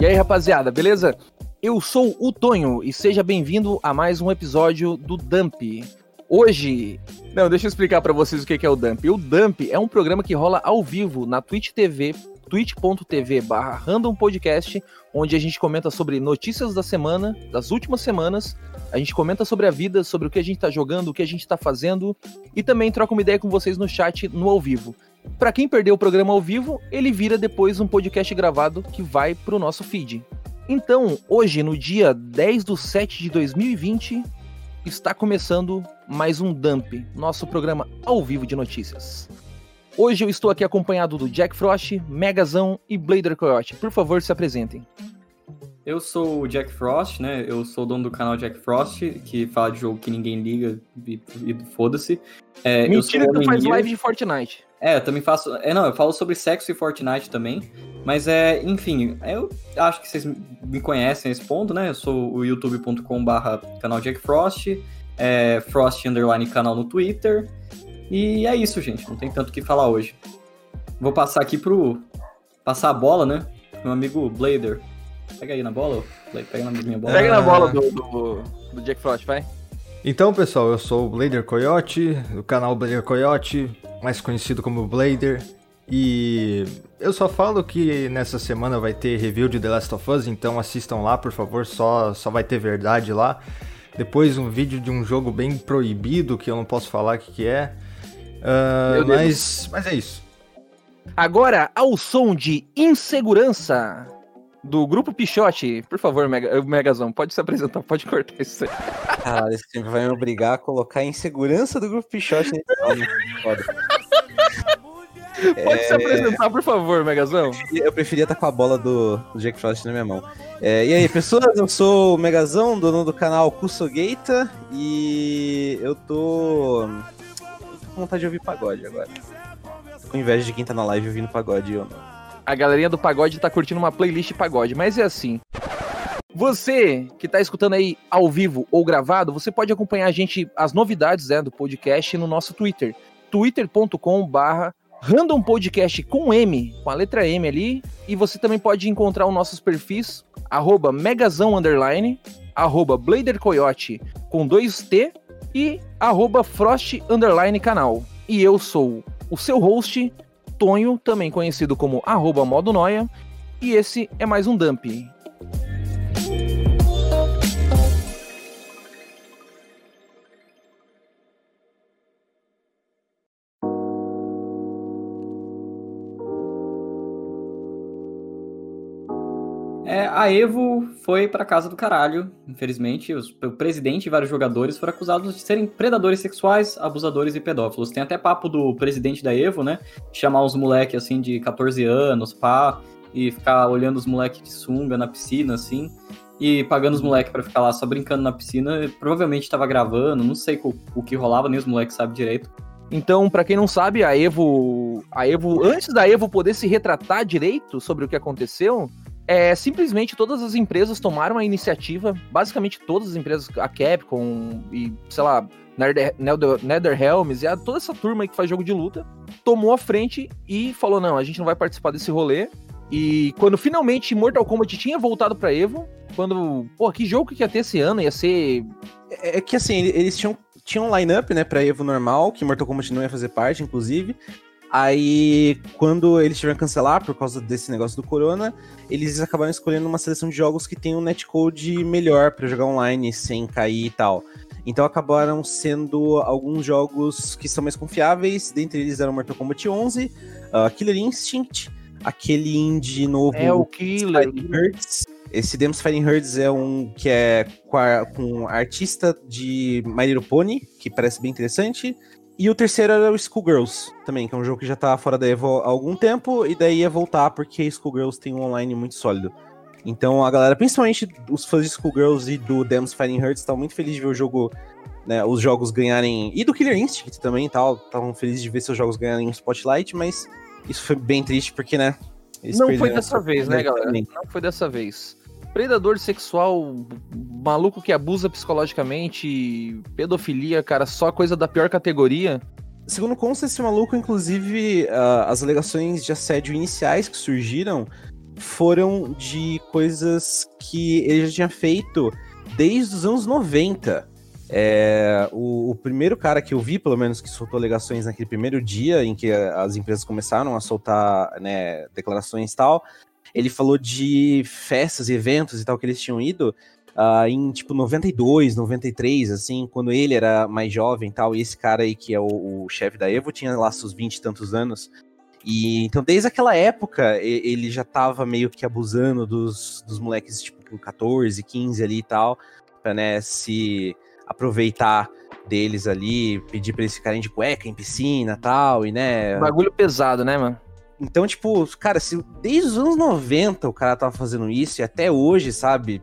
E aí, rapaziada, beleza? Eu sou o Tonho e seja bem-vindo a mais um episódio do Dump. Hoje, não, deixa eu explicar para vocês o que é o Dump. O Dump é um programa que rola ao vivo na Twitch TV, twitch.tv barra random podcast, onde a gente comenta sobre notícias da semana, das últimas semanas, a gente comenta sobre a vida, sobre o que a gente tá jogando, o que a gente tá fazendo, e também troca uma ideia com vocês no chat no ao vivo. Para quem perdeu o programa ao vivo, ele vira depois um podcast gravado que vai pro nosso feed. Então, hoje, no dia 10 de 7 de 2020, está começando mais um Dump, nosso programa ao vivo de notícias. Hoje eu estou aqui acompanhado do Jack Frost, Megazão e Blader Coyote. Por favor, se apresentem. Eu sou o Jack Frost, né? Eu sou dono do canal Jack Frost, que fala de jogo que ninguém liga e, e foda-se. É, Mentira que tu faz live de Fortnite. É, eu também faço. É, não, eu falo sobre sexo e Fortnite também. Mas é, enfim, eu acho que vocês me conhecem a esse ponto, né? Eu sou o youtube.com/barra canal Jack Frost, é, Frost underline canal no Twitter. E é isso, gente. Não tem tanto o que falar hoje. Vou passar aqui pro. Passar a bola, né? Meu amigo Blader. Pega aí na bola, pega na minha bola. Pega na bola do, do, do Jack Frost, vai. Então, pessoal, eu sou o Blader Coyote, do canal Blader Coyote, mais conhecido como Blader. E eu só falo que nessa semana vai ter review de The Last of Us, então assistam lá, por favor, só, só vai ter verdade lá. Depois um vídeo de um jogo bem proibido, que eu não posso falar o que, que é. Uh, mas, mas é isso. Agora, ao som de insegurança do grupo Pichote, por favor, Mega, Megazão, pode se apresentar, pode cortar isso aí. Caralho, esse sempre vai me obrigar a colocar a insegurança do grupo Pichote. Pode é... se apresentar, por favor, Megazão. Eu preferia, eu preferia estar com a bola do, do Jack Frost na minha mão. É, e aí, pessoas, eu sou o Megazão, dono do canal Kusogeita, e eu tô... tô com vontade de ouvir pagode agora. Tô com inveja de quem tá na live ouvindo pagode ou não. A galerinha do pagode tá curtindo uma playlist pagode, mas é assim. Você que tá escutando aí ao vivo ou gravado, você pode acompanhar a gente, as novidades né, do podcast no nosso Twitter, twitter.com barra Random Podcast com M, com a letra M ali. E você também pode encontrar os nossos perfis, arroba Megazão Underline, arroba Blader Coyote com dois T e arroba Frost Underline Canal. E eu sou o seu host, Tonho, também conhecido como arroba Modo Noia. E esse é mais um Dump. É, a Evo foi para casa do caralho, infelizmente. Os, o presidente e vários jogadores foram acusados de serem predadores sexuais, abusadores e pedófilos. Tem até papo do presidente da Evo, né? Chamar os moleques assim de 14 anos, pá, e ficar olhando os moleques de sunga na piscina, assim, e pagando os moleques para ficar lá só brincando na piscina. Provavelmente estava gravando, não sei o, o que rolava, nem os moleques sabem direito. Então, para quem não sabe, a Evo, a Evo, antes da Evo poder se retratar direito sobre o que aconteceu, é, simplesmente todas as empresas tomaram a iniciativa, basicamente todas as empresas, a Capcom e, sei lá, Nether, NetherRealms e a, toda essa turma que faz jogo de luta, tomou a frente e falou: não, a gente não vai participar desse rolê. E quando finalmente Mortal Kombat tinha voltado pra Evo, quando. Pô, que jogo que ia ter esse ano? Ia ser. É, é que assim, eles tinham, tinham um line-up, né, pra Evo normal, que Mortal Kombat não ia fazer parte, inclusive. Aí, quando eles tiveram que cancelar por causa desse negócio do corona, eles acabaram escolhendo uma seleção de jogos que tem um netcode melhor para jogar online sem cair e tal. Então acabaram sendo alguns jogos que são mais confiáveis, dentre eles eram Mortal Kombat 11, uh, Killer Instinct, aquele indie novo é o Killer Hertz. Esse Demons Fighting Herds é um que é com, a, com artista de My Little Pony, que parece bem interessante. E o terceiro era o Schoolgirls, também, que é um jogo que já tá fora da Evo há algum tempo, e daí ia voltar porque Schoolgirls tem um online muito sólido. Então a galera, principalmente os fãs de Schoolgirls e do Demons Fighting Hearts, estavam muito felizes de ver o jogo, né, os jogos ganharem. E do Killer Instinct também e tal, estavam felizes de ver seus jogos ganharem um spotlight, mas isso foi bem triste porque, né? Não foi dessa vez, né, galera? Não foi dessa vez. Predador sexual, maluco que abusa psicologicamente, pedofilia, cara, só coisa da pior categoria. Segundo consta, esse maluco, inclusive, uh, as alegações de assédio iniciais que surgiram foram de coisas que ele já tinha feito desde os anos 90. É, o, o, primeiro cara que eu vi, pelo menos, que soltou alegações naquele primeiro dia em que as empresas começaram a soltar né, declarações e tal, ele falou de festas e eventos e tal que eles tinham ido uh, em tipo 92, 93, assim, quando ele era mais jovem e tal, e esse cara aí que é o, o chefe da Evo tinha lá seus 20 e tantos anos. E então, desde aquela época, ele já tava meio que abusando dos, dos moleques, tipo, com 14, 15 ali e tal, pra, né, se aproveitar deles ali, pedir pra eles ficarem de cueca em piscina tal, e né. Bagulho pesado, né, mano? Então, tipo, cara, se desde os anos 90 o cara tava fazendo isso e até hoje, sabe?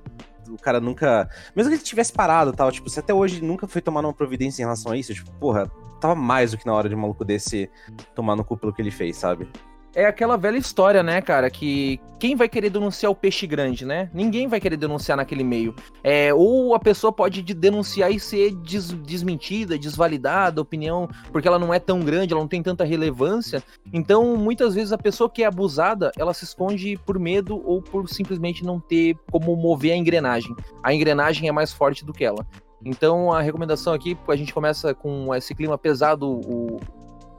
O cara nunca. Mesmo que ele tivesse parado tal, tipo, se até hoje nunca foi tomar uma providência em relação a isso, tipo, porra, tava mais do que na hora de um maluco desse tomar no cu pelo que ele fez, sabe? É aquela velha história, né, cara? Que quem vai querer denunciar o peixe grande, né? Ninguém vai querer denunciar naquele meio. É, ou a pessoa pode denunciar e ser des desmentida, desvalidada, opinião, porque ela não é tão grande, ela não tem tanta relevância. Então, muitas vezes a pessoa que é abusada, ela se esconde por medo ou por simplesmente não ter como mover a engrenagem. A engrenagem é mais forte do que ela. Então, a recomendação aqui, a gente começa com esse clima pesado o,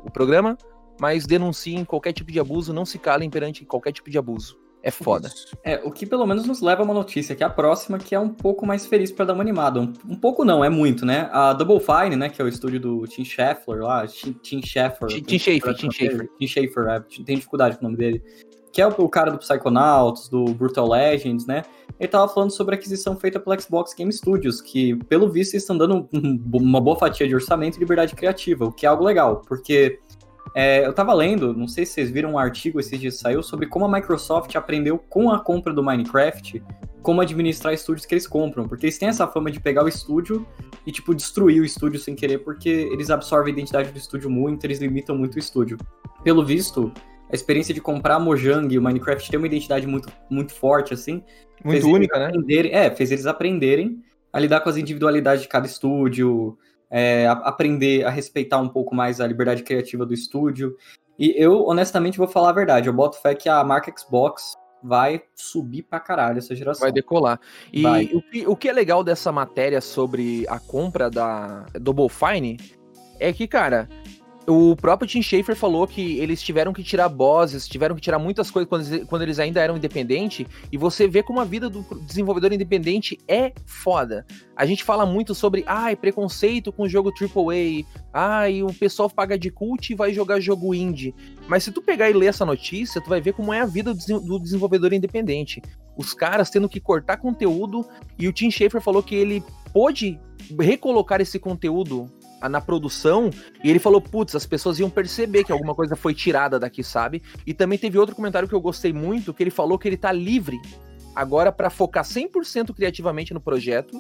o programa mas denunciem qualquer tipo de abuso, não se calem perante qualquer tipo de abuso. É foda. É, o que pelo menos nos leva a uma notícia, que é a próxima, que é um pouco mais feliz para dar uma animada. Um, um, pouco não, é muito, né? A Double Fine, né, que é o estúdio do Tim Schafer lá, Tim, Schafer. Tim, Schafer, Tim Schafer. Tim Schafer, é, tem dificuldade com o nome dele. Que é o, o cara do Psychonauts, do Brutal Legends, né? Ele tava falando sobre a aquisição feita pela Xbox Game Studios, que, pelo visto, estão dando uma boa fatia de orçamento e liberdade criativa, o que é algo legal, porque é, eu tava lendo, não sei se vocês viram um artigo esses dias saiu sobre como a Microsoft aprendeu com a compra do Minecraft como administrar estúdios que eles compram, porque eles têm essa fama de pegar o estúdio e tipo destruir o estúdio sem querer, porque eles absorvem a identidade do estúdio muito, eles limitam muito o estúdio. Pelo visto, a experiência de comprar a Mojang e o Minecraft tem uma identidade muito, muito forte assim, muito única, né? É, fez eles aprenderem a lidar com as individualidades de cada estúdio, é, aprender a respeitar um pouco mais a liberdade criativa do estúdio. E eu, honestamente, vou falar a verdade. Eu boto fé que a marca Xbox vai subir pra caralho essa geração. Vai decolar. E vai. O, que, o que é legal dessa matéria sobre a compra da Double Fine é que, cara, o próprio Tim Schafer falou que eles tiveram que tirar bosses, tiveram que tirar muitas coisas quando, quando eles ainda eram independentes, e você vê como a vida do desenvolvedor independente é foda. A gente fala muito sobre, ai, preconceito com o jogo AAA, ai, o pessoal paga de cult e vai jogar jogo indie. Mas se tu pegar e ler essa notícia, tu vai ver como é a vida do desenvolvedor independente. Os caras tendo que cortar conteúdo, e o Tim Schafer falou que ele pôde recolocar esse conteúdo na produção e ele falou, putz, as pessoas iam perceber que alguma coisa foi tirada daqui, sabe? E também teve outro comentário que eu gostei muito, que ele falou que ele tá livre agora para focar 100% criativamente no projeto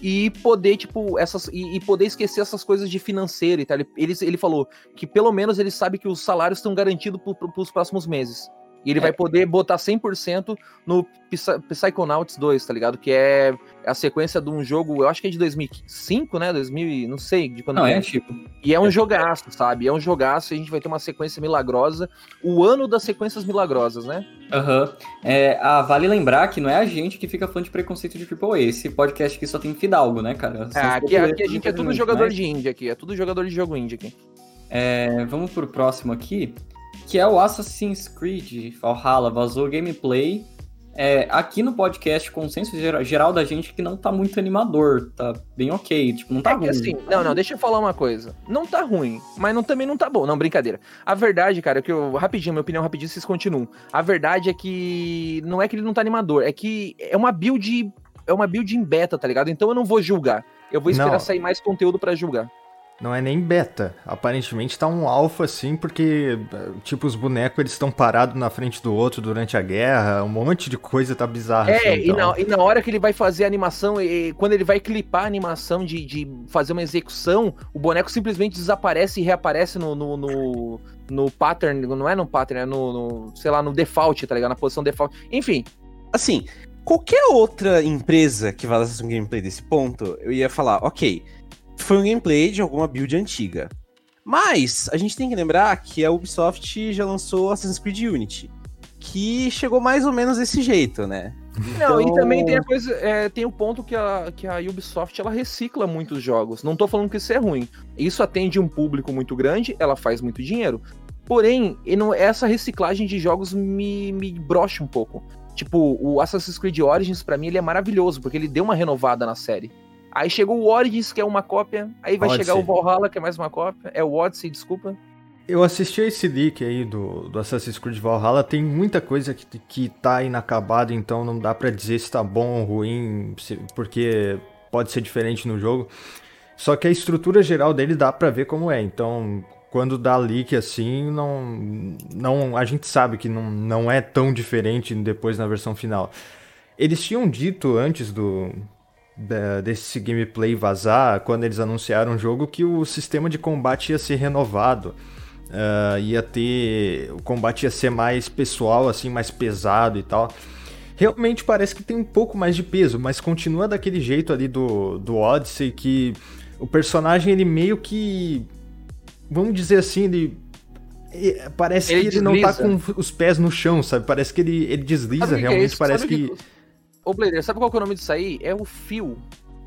e poder, tipo, essas e, e, poder esquecer essas coisas de financeiro e tal. Ele, ele, falou que pelo menos ele sabe que os salários estão garantidos para os próximos meses. E ele é. vai poder botar 100% no Psychonauts 2, tá ligado? Que é a sequência de um jogo, eu acho que é de 2005, né? 2000, não sei de quando Não, é, tipo. E é um é. jogaço, sabe? É um jogaço e a gente vai ter uma sequência milagrosa. O ano das sequências milagrosas, né? Aham. Uhum. É, ah, vale lembrar que não é a gente que fica falando de preconceito de AAA. Esse podcast aqui só tem Fidalgo, né, cara? É, aqui, aqui a gente é tudo jogador mas... de indie aqui. É tudo jogador de jogo indie aqui. É, vamos pro próximo aqui que é o Assassin's Creed Valhalla, vazou gameplay. É, aqui no podcast, consenso geral da gente que não tá muito animador, tá bem ok, tipo, não tá é ruim. Assim, não, não, deixa eu falar uma coisa. Não tá ruim, mas não, também não tá bom. Não, brincadeira. A verdade, cara, é que eu. Rapidinho, minha opinião rapidinho, vocês continuam. A verdade é que. Não é que ele não tá animador, é que é uma build. É uma build em beta, tá ligado? Então eu não vou julgar. Eu vou esperar não. sair mais conteúdo para julgar. Não é nem beta. Aparentemente tá um alfa assim, porque, tipo, os bonecos eles estão parados na frente do outro durante a guerra, um monte de coisa tá bizarra. É, assim, então. e, na, e, na, hora que ele vai fazer a animação, e, quando ele vai clipar a animação de, de fazer uma execução, o boneco simplesmente desaparece e reaparece no, no, no, no pattern, não é no pattern, é no, no, sei lá, no default, tá ligado? Na posição default. Enfim. Assim, qualquer outra empresa que vazasse um gameplay desse ponto, eu ia falar, ok, foi um gameplay de alguma build antiga. Mas a gente tem que lembrar que a Ubisoft já lançou Assassin's Creed Unity, que chegou mais ou menos desse jeito, né? Não, e Então- também tem a coisa, é, tem o ponto que a, que a Ubisoft ela recicla muitos jogos. Não tô falando que isso é ruim. Isso atende um público muito grande, ela faz muito dinheiro. Porém, não- essa reciclagem de jogos me, me brocha um pouco. Tipo, o Assassin's Creed Origins, pra mim, ele é maravilhoso, porque ele deu uma renovada na série. Aí chegou o Origins, que é uma cópia. Aí vai Odyssey. chegar o Valhalla, que é mais uma cópia. É o Odyssey, desculpa. Eu assisti esse leak aí do, do Assassin's Creed Valhalla, tem muita coisa que, que tá inacabada, então não dá pra dizer se tá bom ou ruim, porque pode ser diferente no jogo. Só que a estrutura geral dele dá pra ver como é, então quando dá leak assim, não, não a gente sabe que não, não é tão diferente depois na versão final. Eles tinham dito antes do desse gameplay vazar, quando eles anunciaram o jogo, que o sistema de combate ia ser renovado. Ah, ia ter. O combate ia ser mais pessoal, assim, mais pesado e tal. Realmente parece que tem um pouco mais de peso, mas continua daquele jeito ali do, do Odyssey que o personagem ele meio que. Vamos dizer assim, ele. Parece Ele que ele não tá desliza. com os pés no chão, sabe? Parece que ele, ele desliza, Sabe o que que é realmente parece Sabe que. o Ô, Blader, sabe qual é o nome disso aí? É o fio.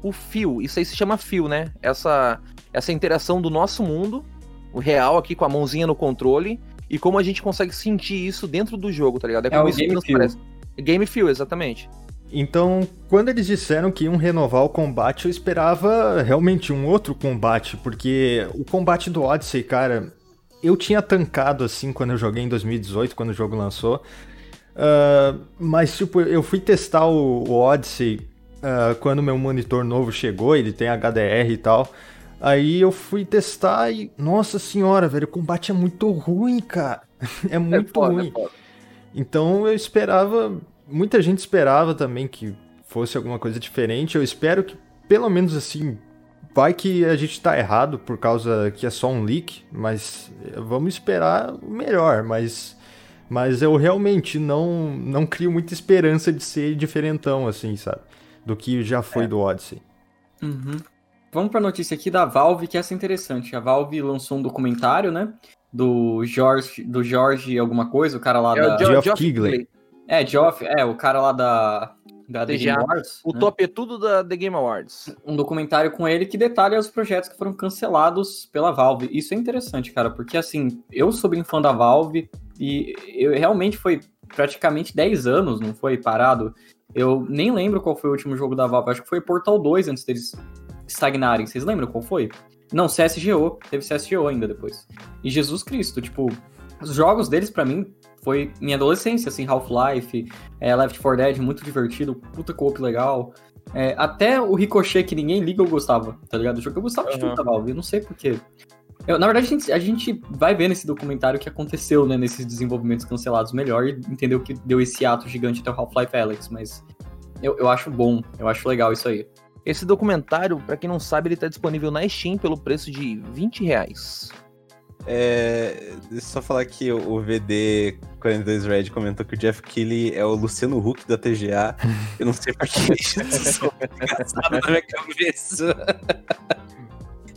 O fio. Isso aí se chama fio, né? Essa, essa interação do nosso mundo, o real aqui com a mãozinha no controle, e como a gente consegue sentir isso dentro do jogo, tá ligado? É como o isso game transparece. Game feel, exatamente. Então, quando eles disseram que iam renovar o combate, eu esperava realmente um outro combate, porque o combate do Odyssey, cara, eu tinha tancado assim quando eu joguei em 2018, quando o jogo lançou. Ah, mas, tipo, eu fui testar o, o Odyssey ah, quando meu monitor novo chegou, ele tem HDR e tal. Aí eu fui testar e, nossa senhora, velho, o combate é muito ruim, cara. É muito é foda, ruim. é foda. Então eu esperava, muita gente esperava também que fosse alguma coisa diferente. Eu espero que, pelo menos assim, vai que a gente tá errado por causa que é só um leak, mas vamos esperar o melhor. Mas, mas eu realmente não, não crio muita esperança de ser diferentão, assim, sabe? Do que já foi É. do Odyssey. Uhum. Vamos pra notícia aqui da Valve, que essa é interessante. A Valve lançou um documentário, né? Do Jorge, do Jorge alguma coisa, o cara lá É da... o Geoff. Keighley. É, Geoff, é, o cara lá da, da The Game Awards. O né? top é tudo da The Game Awards. Um documentário com ele que detalha os projetos que foram cancelados pela Valve. Isso é interessante, cara, porque assim, eu sou bem fã da Valve e eu realmente foi praticamente 10 anos, não foi parado. Eu nem lembro qual foi o último jogo da Valve, acho que foi Portal 2 antes deles estagnarem. Vocês lembram qual foi? Não, CSGO, teve CSGO ainda depois. E Jesus Cristo, tipo, os jogos deles pra mim foi minha adolescência, assim, Half-Life, é, Left 4 Dead, muito divertido, puta co-op legal. É, até o Ricochet, que ninguém liga, eu gostava, tá ligado? O jogo eu gostava de Aham. tudo da Valve, eu não sei porquê. Eu, na verdade, a gente, a gente vai ver nesse documentário o que aconteceu, né, nesses desenvolvimentos cancelados melhor e entender o que deu esse ato gigante até o Half-Life Alex, mas eu, eu acho bom, eu acho legal isso aí. Esse documentário, pra quem não sabe, ele tá disponível na Steam pelo preço de 20 reais. É, deixa eu só falar que o o VD42 Red comentou que o Jeff Keighley é o Luciano Huck da TGA. Eu não sei porquê. Isso é engraçado na minha cabeça.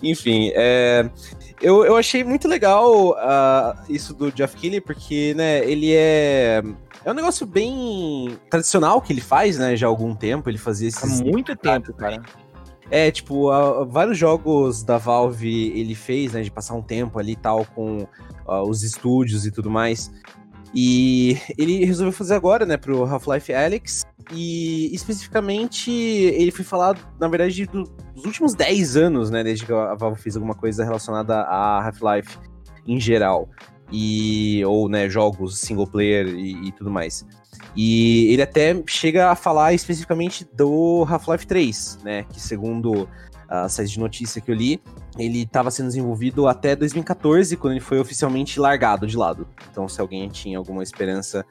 Enfim, é, eu, eu achei muito legal ah, isso do Jeff Keighley, porque né, ele é. É um negócio bem tradicional que ele faz, né? Já há algum tempo. Ele fazia Há esses muito tempo, cara. É, tipo, vários jogos da Valve ele fez, né, de passar um tempo ali tal com ah, os estúdios e tudo mais. E ele resolveu fazer agora, né, pro Half-Life Alyx. E especificamente ele foi falar, na verdade, do- dos últimos 10 anos, né, desde que a Valve fez alguma coisa relacionada a Half-Life em geral. E, ou, né, jogos single player e, e tudo mais. E ele até chega a falar especificamente do Half-Life 3, né? Que segundo a site de notícia que eu li, ele estava sendo desenvolvido até 2014, quando ele foi oficialmente largado de lado. Então, se alguém tinha alguma esperança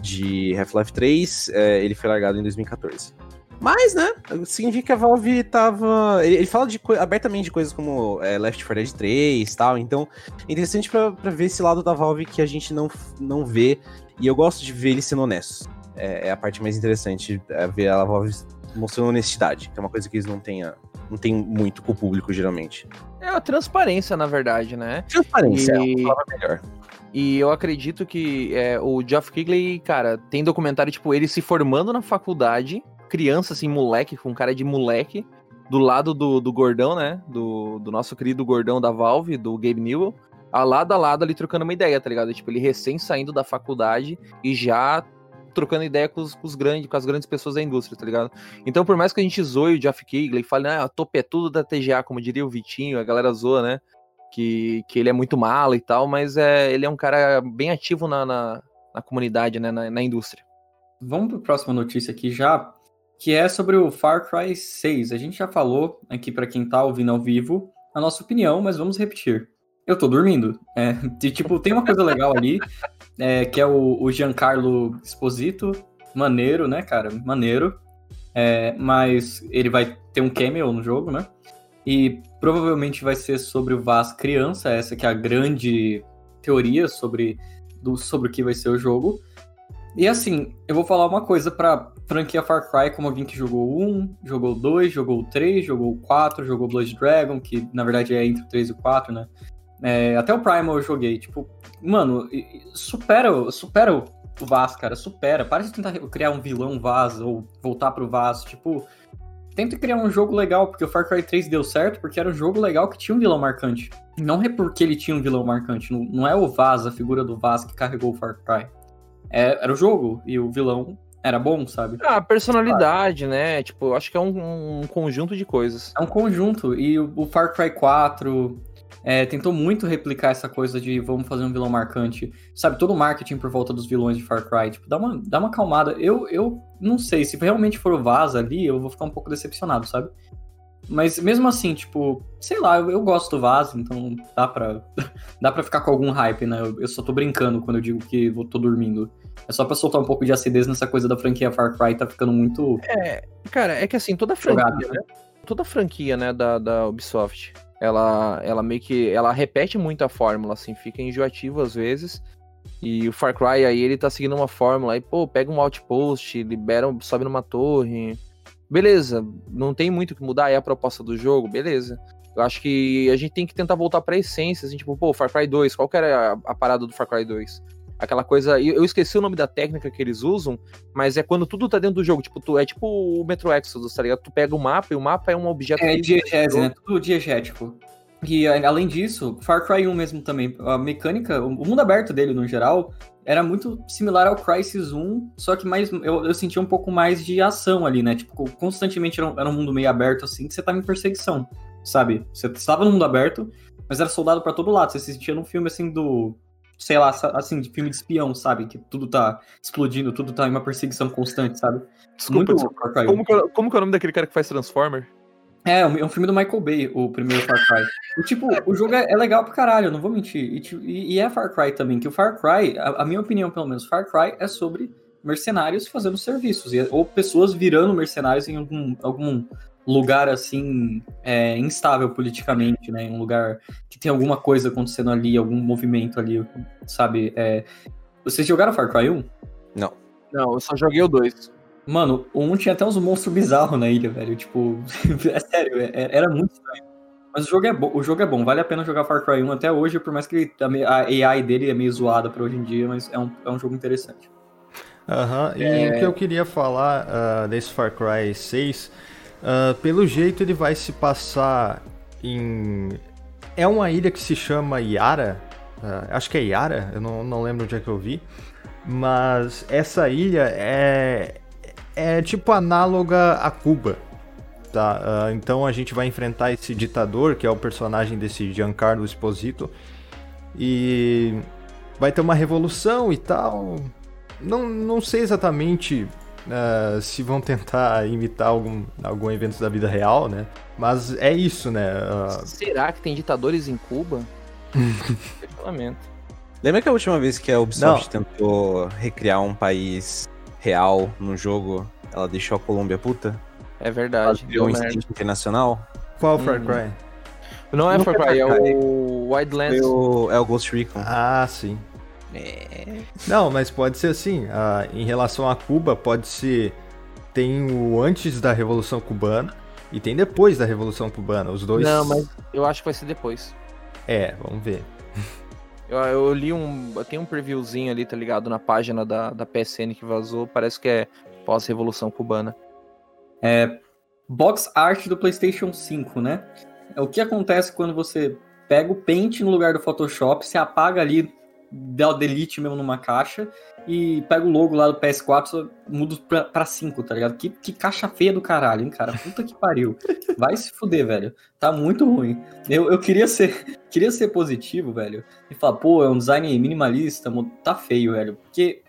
de Half-Life 3, é, ele foi largado em 2014. Mas, né, significa que a Valve tava. Ele, ele fala de abertamente de coisas como é, Left 4 Dead 3 e tal, então é interessante pra, pra ver esse lado da Valve que a gente não, não vê, e eu gosto de ver eles sendo honestos. é, é a parte mais interessante, é ver a Valve mostrando honestidade, que é uma coisa que eles não têm, não tem muito com o público, geralmente. É a transparência, na verdade, né? Transparência E- é uma palavra melhor. E eu acredito que é, o Geoff Keighley, cara, tem documentário, tipo, ele se formando na faculdade, criança, assim, moleque, com cara de moleque, do lado do, do gordão, né? Do, do nosso querido gordão da Valve, do Gabe Newell, a lado a lado ali trocando uma ideia, tá ligado? Tipo, ele recém saindo da faculdade e já trocando ideia com os, com os grandes, com as grandes pessoas da indústria, tá ligado? Então, por mais que a gente zoe o Geoff Keighley e fale, ah, a tope é da TGA, como diria o Vitinho, a galera zoa, né? que, que ele é muito mala e tal, mas é, ele é um cara bem ativo na, na, na comunidade, né, na, na indústria. Vamos para a próxima notícia aqui já, que é sobre o Far Cry 6. A gente já falou aqui para quem tá ouvindo ao vivo a nossa opinião, mas vamos repetir. Eu tô dormindo. É, e, tipo, tem uma coisa legal ali, é, que é o, o Giancarlo Esposito, maneiro, né, cara? Maneiro. É, mas ele vai ter um cameo no jogo, né? E provavelmente vai ser sobre o Vaz criança, essa que é a grande teoria sobre, do, sobre o que vai ser o jogo. E assim, eu vou falar uma coisa pra franquia Far Cry, como alguém que jogou o 1, jogou o 2, jogou o 3, jogou o 4, jogou Blood Dragon, que na verdade é entre o 3 e o 4, né? É, até o Primal eu joguei. Tipo, mano, supera, supera o Vaz, cara, supera. Para de tentar criar um vilão Vaz ou voltar pro Vaz. Tipo, tenta criar um jogo legal, porque o Far Cry 3 deu certo, porque era um jogo legal que tinha um vilão marcante. Não é porque ele tinha um vilão marcante, não, não é o Vaz, a figura do Vaz que carregou o Far Cry. É- era o jogo, e o vilão era bom, sabe? Ah, personalidade, né? Tipo, acho que é um, um conjunto de coisas. É um conjunto, e o, o Far Cry 4 é, tentou muito replicar essa coisa de vamos fazer um vilão marcante. Sabe, todo o marketing por volta dos vilões de Far Cry. Tipo, dá uma, dá uma acalmada. Eu, eu não sei, se realmente for o Vaz ali, eu vou ficar um pouco decepcionado, sabe? Mas mesmo assim, tipo, sei lá, eu, eu gosto do Vaz, então dá pra, dá pra ficar com algum hype, né? Eu, eu só tô brincando quando eu digo que eu tô dormindo. É só pra soltar um pouco de acidez nessa coisa da franquia Far Cry, tá ficando muito. Cara, é que assim, toda franquia, Jogado, né? Toda franquia, né, da, da Ubisoft, ela, ela meio que. Ela repete muito a fórmula, assim, fica enjoativo às vezes. E o Far Cry aí, ele tá seguindo uma fórmula aí, pô, pega um outpost, libera, sobe numa torre. Beleza, não tem muito o que mudar, é a proposta do jogo, beleza. Eu acho que a gente tem que tentar voltar pra essência, assim, tipo, pô, Far Cry 2, qual que era a, a parada do Far Cry 2? Aquela coisa, eu esqueci o nome da técnica que eles usam, mas é quando tudo tá dentro do jogo, tipo, tu, é tipo o Metro Exodus, tá ligado? Tu pega o mapa e o mapa é um objeto... É diegese, né? Tudo diegético. E além disso, Far Cry 1 mesmo também, a mecânica, o mundo aberto dele no geral, era muito similar ao Crysis 1, só que mais eu, eu sentia um pouco mais de ação ali, né? Tipo, constantemente era um, era um mundo meio aberto assim, que você tava em perseguição, sabe? Você estava no mundo aberto, mas era soldado pra todo lado. Você se sentia num filme assim do. Sei lá, assim, de filme de espião, sabe? Que tudo tá explodindo, tudo tá em uma perseguição constante, sabe? Desculpa, Muito desculpa. Far Cry 1. Como que, é- como que é o nome daquele cara que faz Transformer? É, é um filme do Michael Bay, o primeiro Far Cry. E, tipo, o jogo é, é legal pra caralho, não vou mentir. E, e- é Far Cry também, que o Far Cry, a, a minha opinião pelo menos, Far Cry é sobre mercenários fazendo serviços, ou pessoas virando mercenários em algum, algum lugar, assim, é, instável politicamente, né? Um lugar que tem alguma coisa acontecendo ali, algum movimento ali, sabe? É... Vocês jogaram Far Cry 1? Não, eu só joguei o 2. Mano, o 1 tinha até uns monstros bizarros na ilha, velho. Tipo, é sério, é- é- era muito estranho. Mas o jogo é bom, o jogo é bom, vale a pena jogar Far Cry 1 até hoje, por mais que a AI dele é meio zoada pra hoje em dia, mas é um, é um jogo interessante. Aham, e o que eu queria falar ah, desse Far Cry 6, ah, pelo jeito ele vai se passar em. É uma ilha que se chama Yara, ah, acho que é Yara, eu não, não lembro onde é que eu vi, mas essa ilha é, é tipo análoga a Cuba. Tá, ah, então a gente vai enfrentar esse ditador, que é o personagem desse Giancarlo Esposito, e vai ter uma revolução e tal. Não, não sei exatamente ah, se vão tentar imitar algum, algum evento da vida real, né? Mas é isso, né? Ah, Será que tem ditadores em Cuba? Lamento. Lembra que a última vez que a Ubisoft tentou recriar um país real num jogo, ela deixou a Colômbia puta? É Ela verdade. criou um merda. incidente internacional? qual Far Hum. Cry? Não é Não Far Cry, é o Wildlands. O, é o Ghost Recon. Ah, sim. É. Não, mas pode ser assim. ah, em relação a Cuba, pode ser. Tem o antes da Revolução Cubana e tem depois da Revolução Cubana. Os dois. Não, mas eu acho que vai ser depois. É, vamos ver. Eu, eu li um. Tem um previewzinho ali, tá ligado? Na página da, da PSN que vazou. Parece que é pós-revolução cubana. É, box art do PlayStation 5, né? É o que acontece quando você pega o Paint no lugar do Photoshop, você apaga ali, delete mesmo numa caixa e pega o logo lá do PS4, só muda pra, pra 5, tá ligado? Que, que caixa feia do caralho, hein, cara? Puta que pariu. Vai se fuder, velho. Tá muito ruim. Eu, eu queria ser queria ser positivo, velho, e falar, pô, é um design minimalista, tá feio, velho. Porque,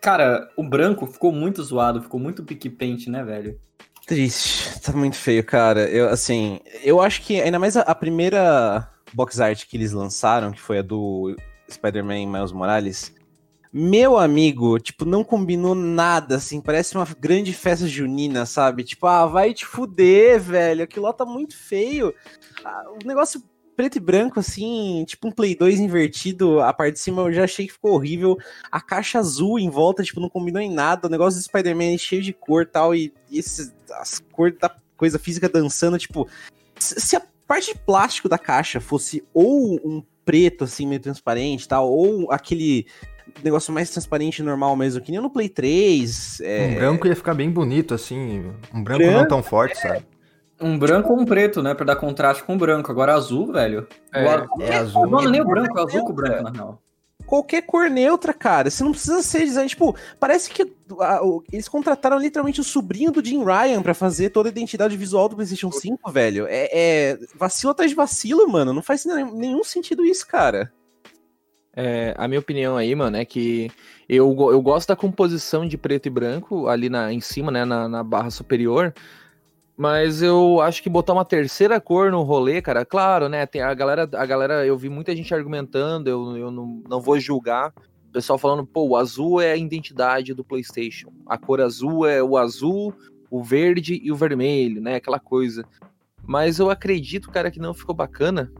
cara, o branco ficou muito zoado, ficou muito pique paint, né, velho? Triste, tá muito feio, cara. Eu, assim, eu acho que ainda mais a, a primeira box art que eles lançaram, que foi a do Spider-Man Miles Morales, meu amigo, tipo, não combinou nada, assim, parece uma grande festa junina, sabe? Tipo, ah, vai te fuder, velho, aquilo lá tá muito feio. Ah, o negócio preto e branco, assim, tipo um Play 2 invertido, a parte de cima eu já achei que ficou horrível. A caixa azul em volta, tipo, não combinou em nada. O negócio do Spider-Man é cheio de cor e tal, e, e as cores da coisa física dançando, tipo. Se a parte de plástico da caixa fosse ou um preto, assim, meio transparente e tal, ou aquele negócio mais transparente e normal mesmo, que nem no Play 3. é, Um branco ia ficar bem bonito, assim. Um branco, não Branco, tão forte, sabe? Um branco ou um preto, né? Pra dar contraste com o branco. Agora azul, velho. É, o azul, é azul. Não, não é nem o branco, é azul com o branco, na real. Qualquer cor neutra, cara. Você não precisa ser design. Tipo, parece que a- o- eles contrataram literalmente o sobrinho do Jim Ryan pra fazer toda a identidade visual do PlayStation 5, velho. É, é vacilo atrás de vacilo, mano. Não faz nenhum sentido isso, cara. É, a minha opinião aí, mano, é que eu, eu gosto da composição de preto e branco ali na, em cima, né, na, na barra superior. Mas eu acho que botar uma terceira cor no rolê, cara, claro, né? Tem a galera, a galera, eu vi muita gente argumentando, eu, eu não, não vou julgar. O pessoal falando, pô, o azul é a identidade do PlayStation. A cor azul é o azul, o verde e o vermelho, né? Aquela coisa. Mas eu acredito, cara, que não ficou bacana.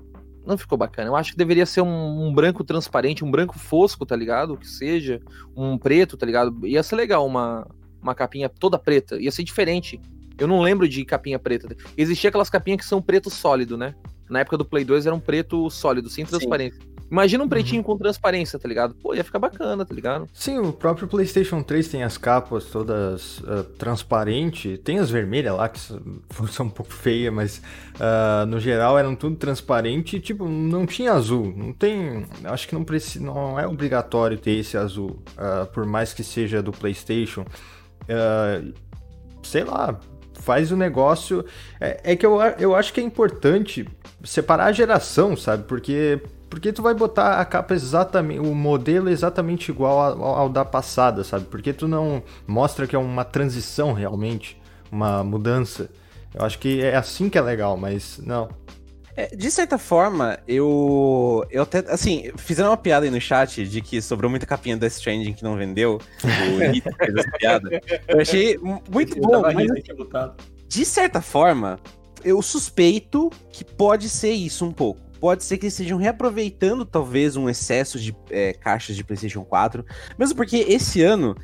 Não ficou bacana. Eu acho que deveria ser um, um branco transparente, um branco fosco, tá ligado? Que seja. Um preto, tá ligado? Ia ser legal uma, uma capinha toda preta. Ia ser diferente. Eu não lembro de capinha preta. Existia aquelas capinhas que são preto sólido, né? Na época do Play 2 era um preto sólido, sem transparência. Imagina um pretinho com transparência, tá ligado? Pô, ia ficar bacana, tá ligado? Sim, o próprio PlayStation 3 tem as capas todas ah, transparentes. Tem as vermelhas lá, que são um pouco feias, mas ah, no geral eram tudo transparente e, tipo, não tinha azul. Não tem. Acho que não, preci, não é obrigatório ter esse azul, ah, por mais que seja do PlayStation. Sei lá, faz o negócio. É, é que eu, eu acho que é importante separar a geração, sabe? Porque. Porque tu vai botar a capa exatamente, o modelo exatamente igual ao, ao da passada, sabe? Porque tu não mostra que é uma transição realmente, uma mudança. Eu acho que é assim que é legal, mas não. É, de certa forma, eu. Eu até. Assim, fizeram uma piada aí no chat de que sobrou muita capinha Death Stranding que não vendeu. O Nito fez essa piada. Eu achei mu- muito Eu bom, mas botado. de certa forma, eu suspeito que pode ser isso um pouco. Pode ser que eles estejam reaproveitando, talvez, um excesso de é, caixas de PlayStation 4. Mesmo porque esse ano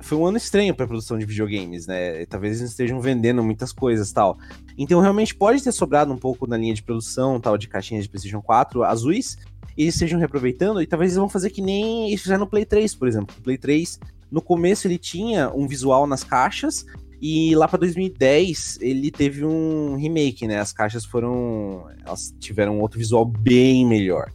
foi um ano estranho para produção de videogames, né? Talvez eles não estejam vendendo muitas coisas tal. Então, realmente pode ter sobrado um pouco na linha de produção tal de caixinhas de PlayStation 4 azuis. E eles estejam reaproveitando, e talvez eles vão fazer que nem eles fizeram no Play 3, por exemplo. O Play 3, no começo, ele tinha um visual nas caixas, e lá pra 2010 ele teve um remake, né? As caixas foram. Elas tiveram outro visual bem melhor.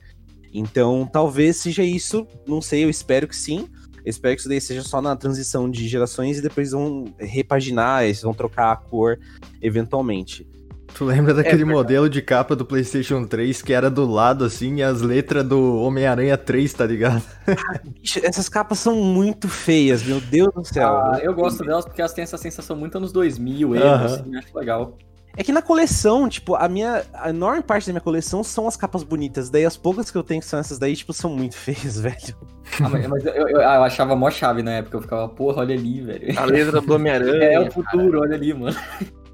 Então talvez seja isso, não sei, eu espero que sim. Eu espero que isso daí seja só na transição de gerações e depois vão repaginar, eles vão trocar a cor eventualmente. Tu lembra daquele verdade. modelo de capa do PlayStation 3 que era do lado assim e as letras do Homem-Aranha 3, tá ligado? Bicho, essas capas são muito feias, meu Deus do céu. Ah, eu gosto delas porque elas têm essa sensação muito anos 2000, emo, Aham. assim, acho legal. É que na coleção, tipo, a minha. A enorme parte da minha coleção são as capas bonitas. Daí as poucas que eu tenho que são essas daí, tipo, são muito feias, velho. Ah, mas mas eu, eu- eu achava mó chave na época, eu ficava, porra, olha ali, velho. A letra do Homem-Aranha. É o futuro, olha ali, mano.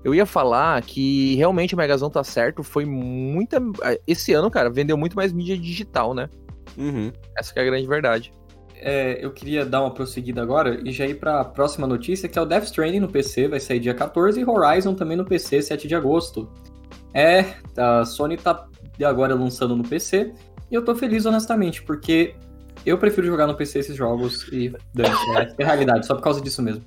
Eu ia falar que realmente o Megazão tá certo, foi muita. Esse ano, cara, vendeu muito mais mídia digital, né? Uhum. Essa que é a grande verdade. É, eu queria dar uma prosseguida agora e já ir para a próxima notícia, que é o Death Stranding no PC, vai sair dia 14, e Horizon também no PC, 7 de agosto. É, a Sony tá agora lançando no PC, e eu tô feliz honestamente, porque eu prefiro jogar no PC esses jogos e dane é realidade, só por causa disso mesmo.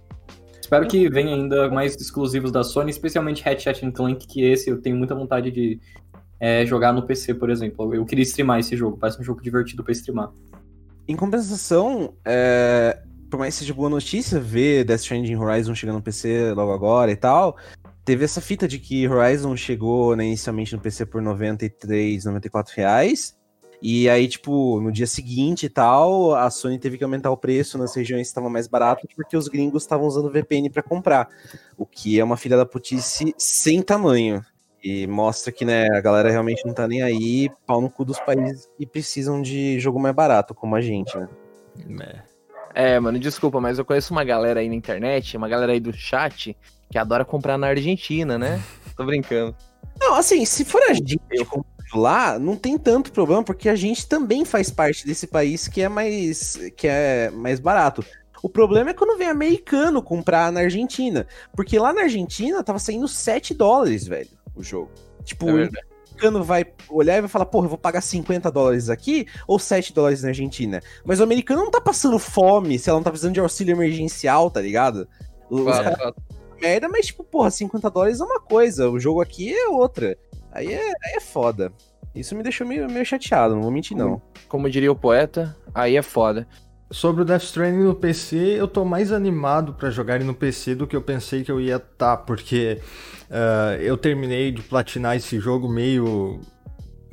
Espero que venha ainda mais exclusivos da Sony, especialmente Hatchet Clank, que esse eu tenho muita vontade de é, jogar no PC, por exemplo. Eu queria streamar esse jogo, parece um jogo divertido para streamar. Em compensação, é, por mais que seja boa notícia ver Death Stranding Horizon chegando no PC logo agora e tal, teve essa fita de que Horizon chegou né, inicialmente no PC por 93, 94 reais. E aí, tipo, no dia seguinte e tal, a Sony teve que aumentar o preço nas regiões que estavam mais baratas porque os gringos estavam usando VPN para comprar. O que é uma filha da putice sem tamanho. E mostra que, né, a galera realmente não tá nem aí, pau no cu dos países que precisam de jogo mais barato, como a gente, né? É. é, mano, desculpa, mas eu conheço uma galera aí na internet, uma galera aí do chat, que adora comprar na Argentina, né? Tô brincando. Não, assim, se for a gente lá, não tem tanto problema, porque a gente também faz parte desse país que é mais, que é mais barato. O problema é quando vem americano comprar na Argentina. Porque lá na Argentina tava saindo 7 dólares, velho o jogo. Tipo, é o americano vai olhar e vai falar, porra, eu vou pagar 50 dólares aqui ou 7 dólares na Argentina. Mas o americano não tá passando fome se ela não tá precisando de auxílio emergencial, tá ligado? Claro, merda, mas tipo, porra, 50 dólares é uma coisa, o jogo aqui é outra. Aí é, aí é foda. Isso me deixou meio, meio chateado, não vou mentir, não. Como, como diria o poeta, aí é foda. Sobre o Death Stranding no PC, eu tô mais animado para jogar ele no PC do que eu pensei que eu ia estar, tá, porque uh, eu terminei de platinar esse jogo meio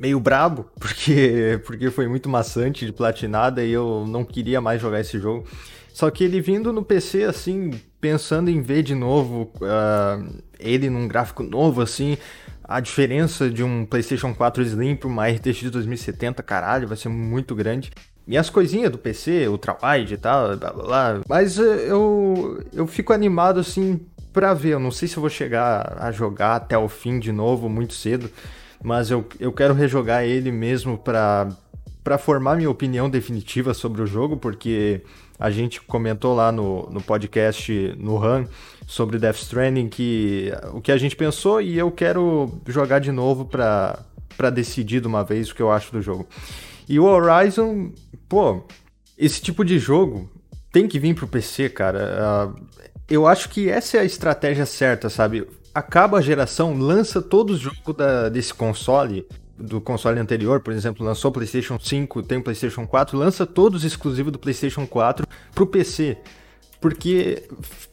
meio brabo, porque porque foi muito maçante de platinada e eu não queria mais jogar esse jogo. Só que ele vindo no PC assim, pensando em ver de novo uh, ele num gráfico novo assim, a diferença de um PlayStation 4 Slim para uma RTX 2070, caralho, vai ser muito grande. E as coisinhas do PC, ultrawide e tal, blá, blá, blá. Mas eh, eu, eu fico animado, assim, pra ver. Eu não sei se eu vou chegar a jogar até o fim de novo, muito cedo. Mas eu, eu quero rejogar ele mesmo pra, pra formar minha opinião definitiva sobre o jogo, porque a gente comentou lá no, no podcast, no RAM, sobre Death Stranding, que o que a gente pensou e eu quero jogar de novo pra, pra decidir de uma vez o que eu acho do jogo. E o Horizon, pô, esse tipo de jogo tem que vir pro PC, cara. Uh, eu acho que essa é a estratégia certa, sabe? Acaba a geração, lança todos os jogos da, desse console, do console anterior, por exemplo, lançou o PlayStation 5, tem o PlayStation 4, lança todos exclusivos do PlayStation 4 pro PC. Porque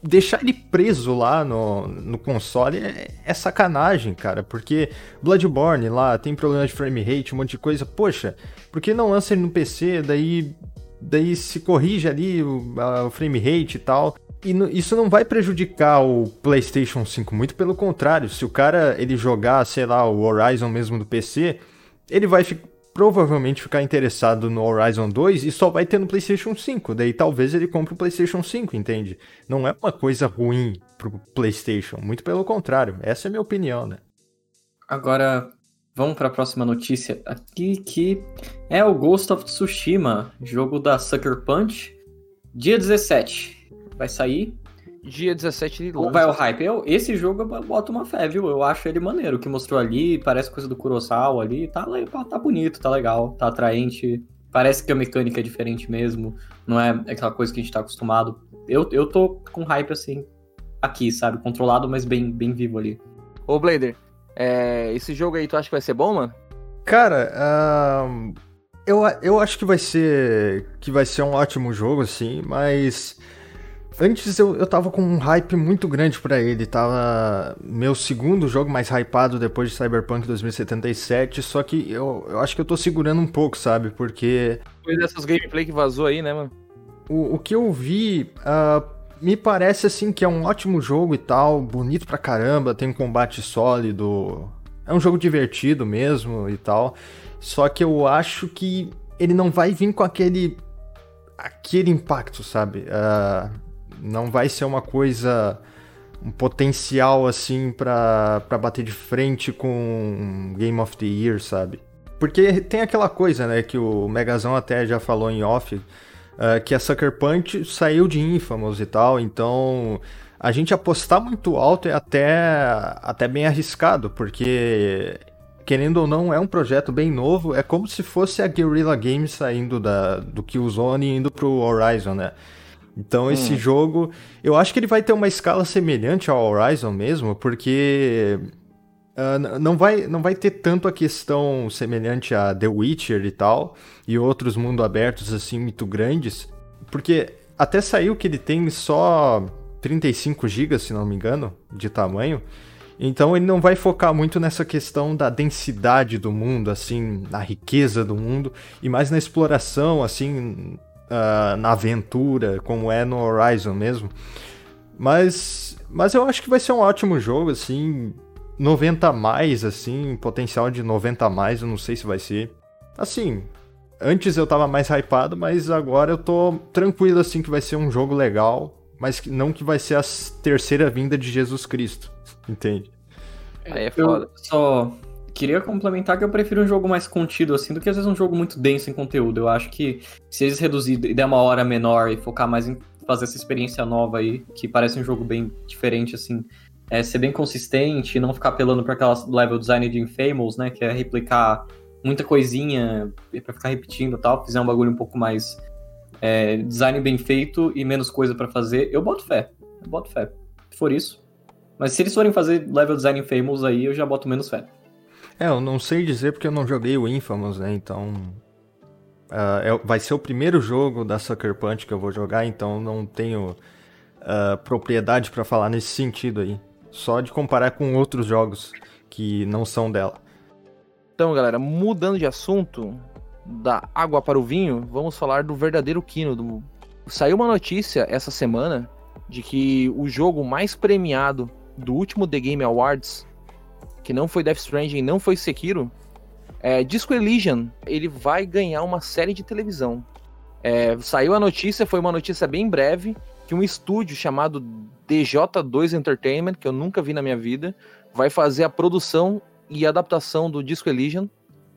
deixar ele preso lá no, no console é, é, sacanagem, cara. Porque Bloodborne lá tem problema de frame rate, um monte de coisa. Poxa, por que não lança ele no PC? Daí, daí se corrige ali o, a, o frame rate e tal. E no, isso não vai prejudicar o PlayStation 5, muito pelo contrário. Se o cara ele jogar, sei lá, o Horizon mesmo do PC, ele vai ficar provavelmente ficar interessado no Horizon 2 e só vai ter no PlayStation 5. Daí talvez ele compre o PlayStation 5, entende? Não é uma coisa ruim pro PlayStation, muito pelo contrário. Essa é a minha opinião, né? Agora, vamos para a próxima notícia aqui que é o Ghost of Tsushima, jogo da Sucker Punch. Dia 17 vai sair dia 17 de Como vai o hype? Eu, esse jogo eu boto uma fé, viu? Eu acho ele maneiro. O que mostrou ali, parece coisa do Kurosawa ali. Tá, tá bonito, tá legal, tá atraente. Parece que a mecânica é diferente mesmo. Não é aquela coisa que a gente tá acostumado. Eu, eu tô com hype assim, aqui, sabe? Controlado, mas bem, bem vivo ali. Ô, Blader, é, esse jogo aí tu acha que vai ser bom, mano? Cara, uh, eu, eu acho que vai ser que vai ser um ótimo jogo, assim, mas Antes eu, eu tava com um hype muito grande para ele, tava meu segundo jogo mais hypado depois de Cyberpunk 2077, só que eu, eu acho que eu tô segurando um pouco, sabe? Porque. Depois dessas gameplay que vazou aí, né, mano? O, o que eu vi, uh, me parece assim que é um ótimo jogo e tal, bonito pra caramba, tem um combate sólido, é um jogo divertido mesmo e tal. Só que eu acho que ele não vai vir com aquele aquele impacto, sabe? Uh, não vai ser uma coisa um potencial assim para bater de frente com Game of the Year, sabe? Porque tem aquela coisa, né, que o Megazão até já falou em off, uh, que a Sucker Punch saiu de Infamous e tal, então a gente apostar muito alto é até, até bem arriscado, porque querendo ou não, é um projeto bem novo. É como se fosse a Guerrilla Games saindo da, do Killzone e indo pro Horizon, né? Então esse hum. jogo, eu acho que ele vai ter uma escala semelhante ao Horizon mesmo, porque uh, não, vai, não vai ter tanto a questão semelhante a The Witcher e tal, e outros mundo abertos assim muito grandes, porque até saiu que ele tem só 35 GB, se não me engano, de tamanho. Então ele não vai focar muito nessa questão da densidade do mundo, assim, na riqueza do mundo, e mais na exploração, assim, uh, na aventura, como é no Horizon mesmo. Mas, mas eu acho que vai ser um ótimo jogo, assim, 90 a mais, assim, potencial de 90 a mais, eu não sei se vai ser. Assim, antes eu tava mais hypado, mas agora eu tô tranquilo, assim, que vai ser um jogo legal, mas não que vai ser a terceira vinda de Jesus Cristo. Entende? Aí é foda. Eu só queria complementar que eu prefiro um jogo mais contido, assim, do que às vezes um jogo muito denso em conteúdo. Eu acho que se eles reduzirem e der uma hora menor e focar mais em fazer essa experiência nova aí, que parece um jogo bem diferente, assim, é ser bem consistente e não ficar apelando para aquela level design de Infamous, né, que é replicar muita coisinha para ficar repetindo e tal, fizer um bagulho um pouco mais é, design bem feito e menos coisa para fazer, eu boto fé. Eu boto fé. Se for isso, mas se eles forem fazer level design Infamous aí, eu já boto menos fé. É, eu não sei dizer porque eu não joguei o Infamous, né? Então. Uh, é, vai ser o primeiro jogo da Sucker Punch que eu vou jogar, então não tenho uh, propriedade para falar nesse sentido aí. Só de comparar com outros jogos que não são dela. Então, galera, mudando de assunto, da água para o vinho, vamos falar do verdadeiro Kino. Do... Saiu uma notícia essa semana de que o jogo mais premiado do último The Game Awards, que não foi Death Stranding, não foi Sekiro, é, Disco Elysium, ele vai ganhar uma série de televisão. É, saiu a notícia, foi uma notícia bem breve, que um estúdio chamado DJ2 Entertainment, que eu nunca vi na minha vida, vai fazer a produção e adaptação do Disco Elysium,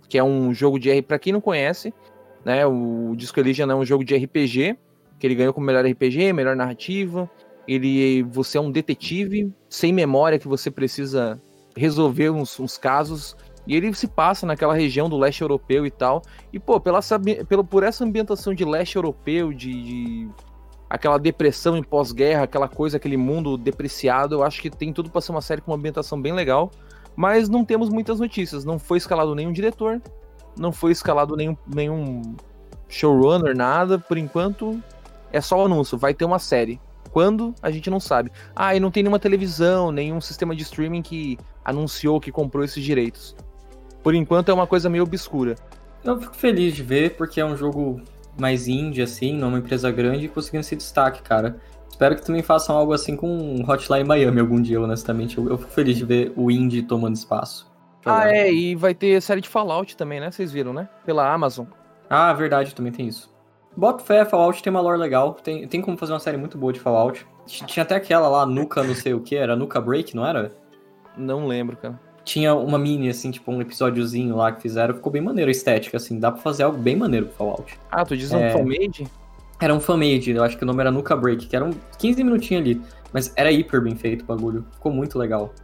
que é um jogo de R, para quem não conhece, né, o Disco Elysium é um jogo de RPG, que ele ganhou como melhor RPG, melhor narrativa. Ele, você é um detetive sem memória que você precisa resolver uns, uns casos e ele se passa naquela região do leste europeu e tal. E, pô, pela, pela, por essa ambientação de leste europeu, de, de aquela depressão em pós-guerra, aquela coisa, aquele mundo depreciado, eu acho que tem tudo para ser uma série com uma ambientação bem legal. Mas não temos muitas notícias. Não foi escalado nenhum diretor, não foi escalado nenhum, nenhum showrunner, nada. Por enquanto, é só o anúncio, vai ter uma série. Quando? A gente não sabe. Ah, e não tem nenhuma televisão, nenhum sistema de streaming que anunciou que comprou esses direitos. Por enquanto é uma coisa meio obscura. Eu fico feliz de ver, porque é um jogo mais indie, assim, não é uma empresa grande, conseguindo esse destaque, cara. Espero que também façam algo assim com Hotline Miami algum dia, honestamente. Eu, eu fico feliz de ver o indie tomando espaço. Ah, é, e vai ter série de Fallout também, né? Vocês viram, né? Pela Amazon. Ah, verdade, também tem isso. Boto fé, Fallout tem uma lore legal. Tem, tem como fazer uma série muito boa de Fallout. Tinha até aquela lá, Nuka não sei o que, era Nuka Break, não era? Não lembro, cara. Tinha uma mini, assim, tipo um episódiozinho lá que fizeram. Ficou bem maneiro a estética, assim. Dá pra fazer algo bem maneiro com Fallout. Ah, tu diz um é... fan-made? Era um fan-made, eu acho que o nome era Nuka Break, que eram 15 minutinhos ali. Mas era hiper bem feito o bagulho. Ficou muito legal.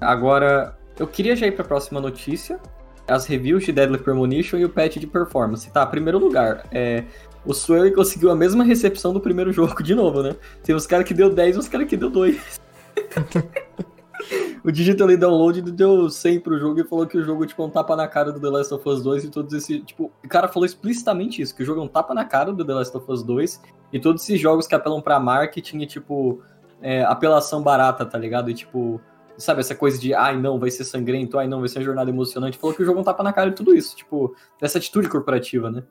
Agora, eu queria já ir pra próxima notícia. As reviews de Deadly Premonition e o patch de performance. Tá, primeiro lugar, é, o Swery conseguiu a mesma recepção do primeiro jogo de novo, né? Tem uns caras que deu 10 e uns caras que deu 2. o Digital Download deu 100 pro jogo e falou que o jogo tipo, é um tapa na cara do The Last of Us 2 e todos esses. Tipo, o cara falou explicitamente isso: que o jogo é um tapa na cara do The Last of Us 2 e todos esses jogos que apelam pra marketing e, tipo, é, apelação barata, tá ligado? E, tipo, sabe, essa coisa de, ai não, vai ser sangrento, ai não, vai ser uma jornada emocionante. Falou que o jogo é um tapa na cara de tudo isso, tipo, dessa atitude corporativa, né?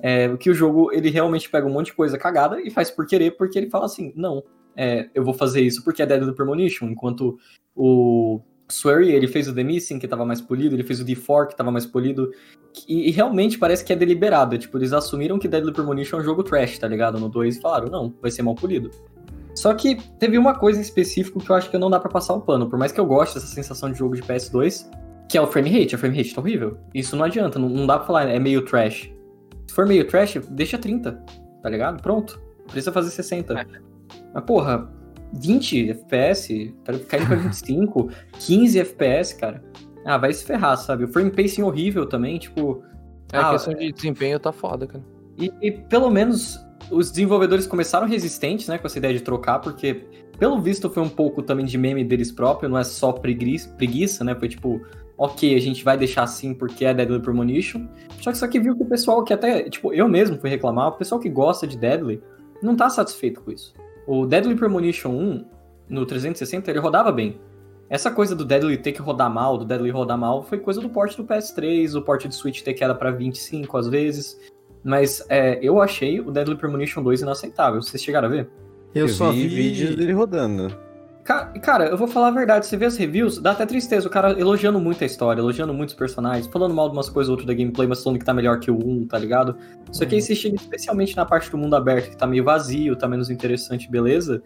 É, que o jogo, ele realmente pega um monte de coisa cagada e faz por querer, porque ele fala assim, não, é, eu vou fazer isso porque é Dead do Premonition, enquanto o Swery, ele fez o The Missing, que tava mais polido, ele fez o D4, que tava mais polido, e, e realmente parece que é deliberado, tipo, eles assumiram que Deadly Premonition é um jogo trash, tá ligado? No 2 e falaram, não, vai ser mal polido. Só que teve uma coisa em específico que eu acho que não dá para passar o pano, por mais que eu goste dessa sensação de jogo de PS2, Que é o frame rate, a frame rate tá horrível. Isso não adianta, não, não dá pra falar, é meio trash. Se for meio trash, deixa 30, tá ligado? Pronto. Precisa fazer 60. É. Mas, porra, 20 FPS, caindo pra 25, 15 FPS, cara. Ah, vai se ferrar, sabe? O frame pacing horrível também, tipo. É, a ah, questão de desempenho tá foda, cara. E, e, pelo menos os desenvolvedores começaram resistentes, né, com essa ideia de trocar, porque, pelo visto, foi um pouco também de meme deles próprios, não é só preguiça, preguiça né? Foi tipo, ok, a gente vai deixar assim porque é Deadly Premonition. Só que só que viu que o pessoal que até, tipo, eu mesmo fui reclamar, o pessoal que gosta de Deadly não tá satisfeito com isso. O Deadly Premonition 1, no 360, ele rodava bem. Essa coisa do Deadly ter que rodar mal, do Deadly rodar mal, foi coisa do port do PS3, o port de Switch ter queda para 25 às vezes. Mas é, eu achei o Deadly Premonition 2 inaceitável. Vocês chegaram a ver? Eu, eu só vi, vi vídeo dele rodando. Cara, eu vou falar a verdade, você vê as reviews, dá até tristeza, o cara elogiando muito a história, elogiando muitos personagens, falando mal de umas coisas ou outras da gameplay, mas falando que tá melhor que o 1, tá ligado? Só que aí uhum. você chega especialmente na parte do mundo aberto, que tá meio vazio, tá menos interessante, beleza?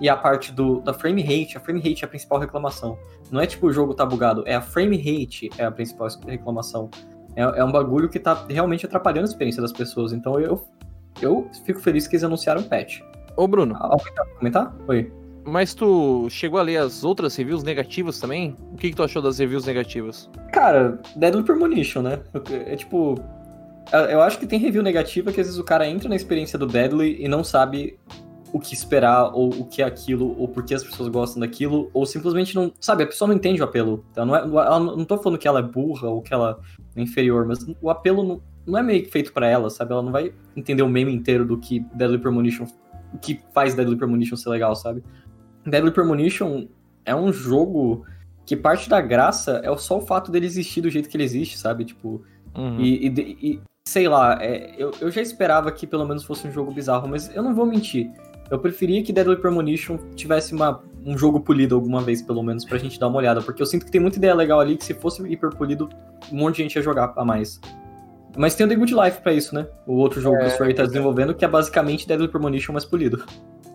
E a parte do, da frame rate, a frame rate é a principal reclamação. Não é tipo o jogo tá bugado, é a frame rate é a principal reclamação. É, é um bagulho que tá realmente atrapalhando a experiência das pessoas, então eu, eu fico feliz que eles anunciaram o patch. Ô Bruno. Alguém comentar? Oi. Mas tu chegou a ler as outras reviews negativas também? O que, que tu achou das reviews negativas? Cara, Deadly Premonition, né? É tipo. Eu acho que tem review negativa que às vezes o cara entra na experiência do Deadly e não sabe o que esperar, ou o que é aquilo, ou por que as pessoas gostam daquilo, ou simplesmente não. Sabe, a pessoa não entende o apelo. Então, não, é, ela, não tô falando que ela é burra ou que ela é inferior, mas o apelo não, não é meio que feito para ela, sabe? Ela não vai entender o meme inteiro do que Deadly Premonition. O que faz Deadly Premonition ser legal, sabe? Deadly Premonition é um jogo que parte da graça é só o fato dele existir do jeito que ele existe, sabe? Tipo, uhum. e, e, e, sei lá, é, eu, eu já esperava que pelo menos fosse um jogo bizarro, mas eu não vou mentir. Eu preferia que Deadly Premonition tivesse uma, um jogo polido alguma vez, pelo menos, pra gente dar uma olhada, porque eu sinto que tem muita ideia legal ali que se fosse hiper polido, um monte de gente ia jogar a mais. Mas tem o The Good Life pra isso, né? O outro jogo é, que o Square tá desenvolvendo, que é basicamente Deadly Premonition mais polido.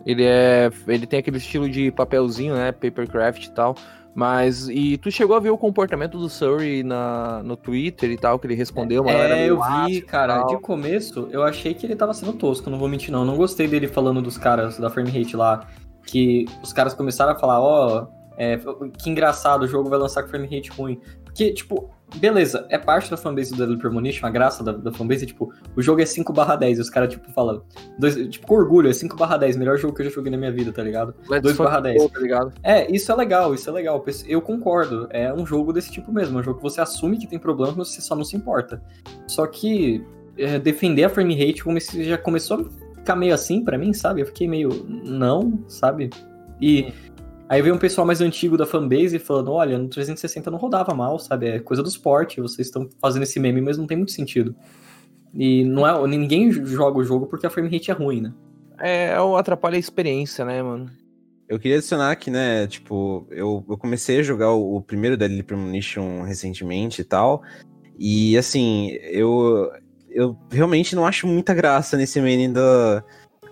Ele é. Ele tem aquele estilo de papelzinho, né? Papercraft e tal. Mas. E tu chegou a ver o comportamento do Surrey na, no Twitter e tal, que ele respondeu, mano? É, eu vi, cara. De começo, eu achei que ele tava sendo tosco, não vou mentir, não. Não gostei dele falando dos caras da frame rate lá. Que os caras começaram a falar, ó, oh, é, que engraçado, o jogo vai lançar com frame rate ruim. Porque, tipo, beleza, é parte da fanbase do Deadly Premonition, a graça da, da fanbase é, tipo, o jogo é 5 barra 10, e os caras, tipo, falam, dois, tipo, com orgulho, é 5 barra 10, melhor jogo que eu já joguei na minha vida, tá ligado? 2 barra 10. Tá ligado? É, isso é legal, isso é legal, eu concordo, é um jogo desse tipo mesmo, é um jogo que você assume que tem problemas, mas você só não se importa. Só que é, defender a frame rate comecei, já começou a ficar meio assim para mim, sabe? Eu fiquei meio, não, sabe? E... Hum Aí veio um pessoal mais antigo da fanbase falando: olha, no 360 não rodava mal, sabe? É coisa do esporte, vocês estão fazendo esse meme, mas não tem muito sentido. E não é, ninguém joga o jogo porque a frame rate é ruim, né? É, atrapalha a experiência, né, mano? Eu queria adicionar que, né, tipo, eu, eu comecei a jogar o, o primeiro Deadly Premonition recentemente e tal. E, assim, eu, eu realmente não acho muita graça nesse meme da,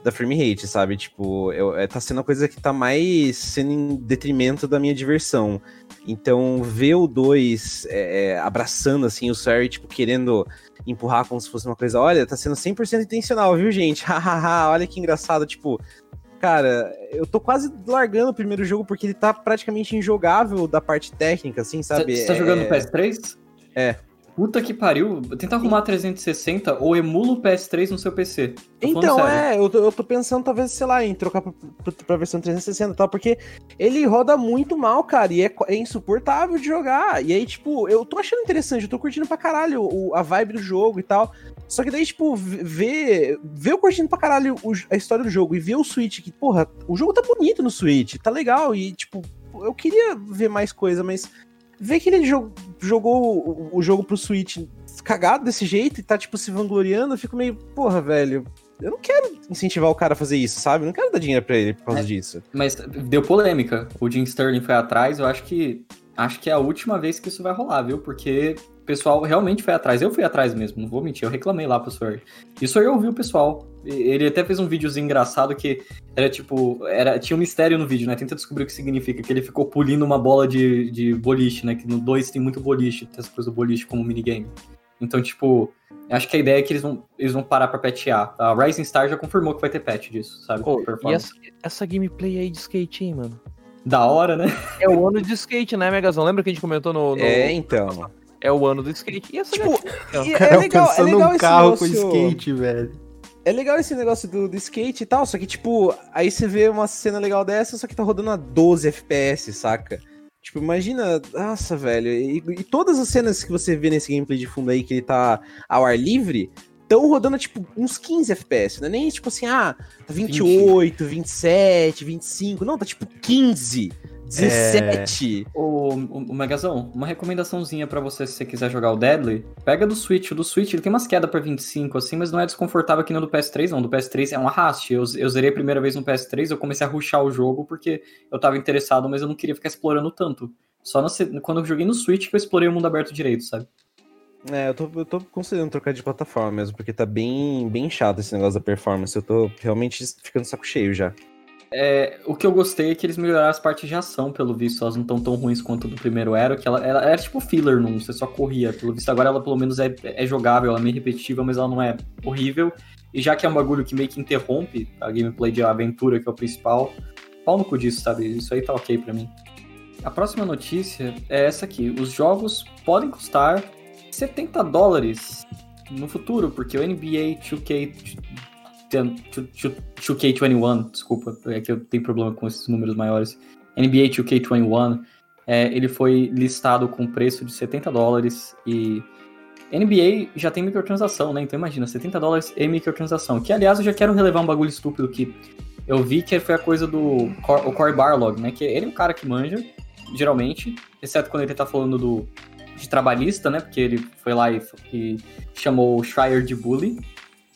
da frame rate, sabe? Tipo, eu, é, tá sendo a coisa que tá mais sendo em detrimento da minha diversão. Então, ver o 2 é, é, abraçando, assim, o Sarry, tipo, querendo empurrar como se fosse uma coisa, olha, tá sendo 100% intencional, viu, gente? Hahaha, olha que engraçado, tipo... Cara, eu tô quase largando o primeiro jogo porque ele tá praticamente injogável da parte técnica, assim, sabe? Você tá jogando no PS3? É. Puta que pariu. Tenta arrumar 360 ou emula o PS3 no seu PC. Tô então, é, eu tô, eu tô, pensando talvez, sei lá, em trocar pra, pra, versão 360 e tal, porque ele roda muito mal, cara, e é, é, insuportável de jogar. E aí, tipo, eu tô achando interessante, eu tô curtindo pra caralho o, a vibe do jogo e tal. Só que daí, tipo, ver, ver eu curtindo pra caralho o, a história do jogo e ver o Switch, que, porra, o jogo tá bonito no Switch, tá legal, e, tipo, eu queria ver mais coisa, mas ver que ele jogou, jogou o jogo pro Switch cagado desse jeito e tá, tipo, se vangloriando, eu fico meio, porra, velho. Eu não quero incentivar o cara a fazer isso, sabe? Eu não quero dar dinheiro pra ele por causa é, disso. Mas deu polêmica. O Jim Sterling foi atrás, eu acho que. Acho que é a última vez que isso vai rolar, viu? Porque pessoal realmente foi atrás. Eu fui atrás mesmo, não vou mentir. Eu reclamei lá pro Sword. E Sword ouviu o pessoal. Ele até fez um videozinho engraçado que era tipo. Era, tinha um mistério no vídeo, né? Tenta descobrir o que significa. Que ele ficou pulindo uma bola de, de boliche, né? Que no 2 tem muito boliche, tem essa coisa do boliche como minigame. Então, tipo, acho que a ideia é que eles vão, eles vão parar pra patchar. A Rising Star já confirmou que vai ter patch disso, sabe? Oh, e essa, essa gameplay aí de skate, hein, mano? Da hora, né? É o ano de skate, né, Megazão? Lembra que a gente comentou no. no... É, então. É o ano do skate. E essa tipo, e é legal, é legal um carro negócio... com skate, velho. É legal esse negócio do, do, skate e tal, só que, tipo, aí você vê uma cena legal dessa, só que tá rodando a 12 FPS, saca? Tipo, imagina, nossa, velho, e, e, todas as cenas que você vê nesse gameplay de fundo aí, que ele tá ao ar livre, estão rodando, tipo, uns 15 FPS, não é nem, tipo assim, ah, tá 28, 20. 27, 25, não, tá tipo 15. 17! É... O, o, o Megazão, uma recomendaçãozinha para você se você quiser jogar o Deadly, pega do Switch. O do Switch ele tem umas quedas pra 25, assim, mas não é desconfortável que nem o do PS3, não. Do PS3 é um arraste. Eu, eu zerei a primeira vez no PS3, eu comecei a ruxar o jogo porque eu tava interessado, mas eu não queria ficar explorando tanto. Só no, quando eu joguei no Switch que eu explorei o mundo aberto direito, sabe? É, eu tô, eu tô considerando trocar de plataforma mesmo, porque tá bem, bem chato esse negócio da performance. Eu tô realmente ficando saco cheio já. É, o que eu gostei é que eles melhoraram as partes de ação, pelo visto, elas não estão tão ruins quanto do primeiro era, que ela, ela era tipo filler, não, você só corria. Pelo visto, agora ela pelo menos é, é jogável, ela é meio repetitiva, mas ela não é horrível. E já que é um bagulho que meio que interrompe a gameplay de aventura, que é o principal, pau no cu disso, sabe? Isso aí tá ok pra mim. A próxima notícia é essa aqui. Os jogos podem custar 70 dólares no futuro, porque o NBA 2K 2K21, desculpa, é que eu tenho problema com esses números maiores. NBA 2K21, é, ele foi listado com preço de 70 dólares e NBA já tem microtransação, né? Então imagina, 70 dólares e microtransação. Que aliás eu já quero relevar um bagulho estúpido que eu vi que foi a coisa do o Corey Barlog, né? Que ele é um cara que manja, geralmente, exceto quando ele tá falando do de trabalhista, né? Porque ele foi lá e, e chamou o Schreier de bully.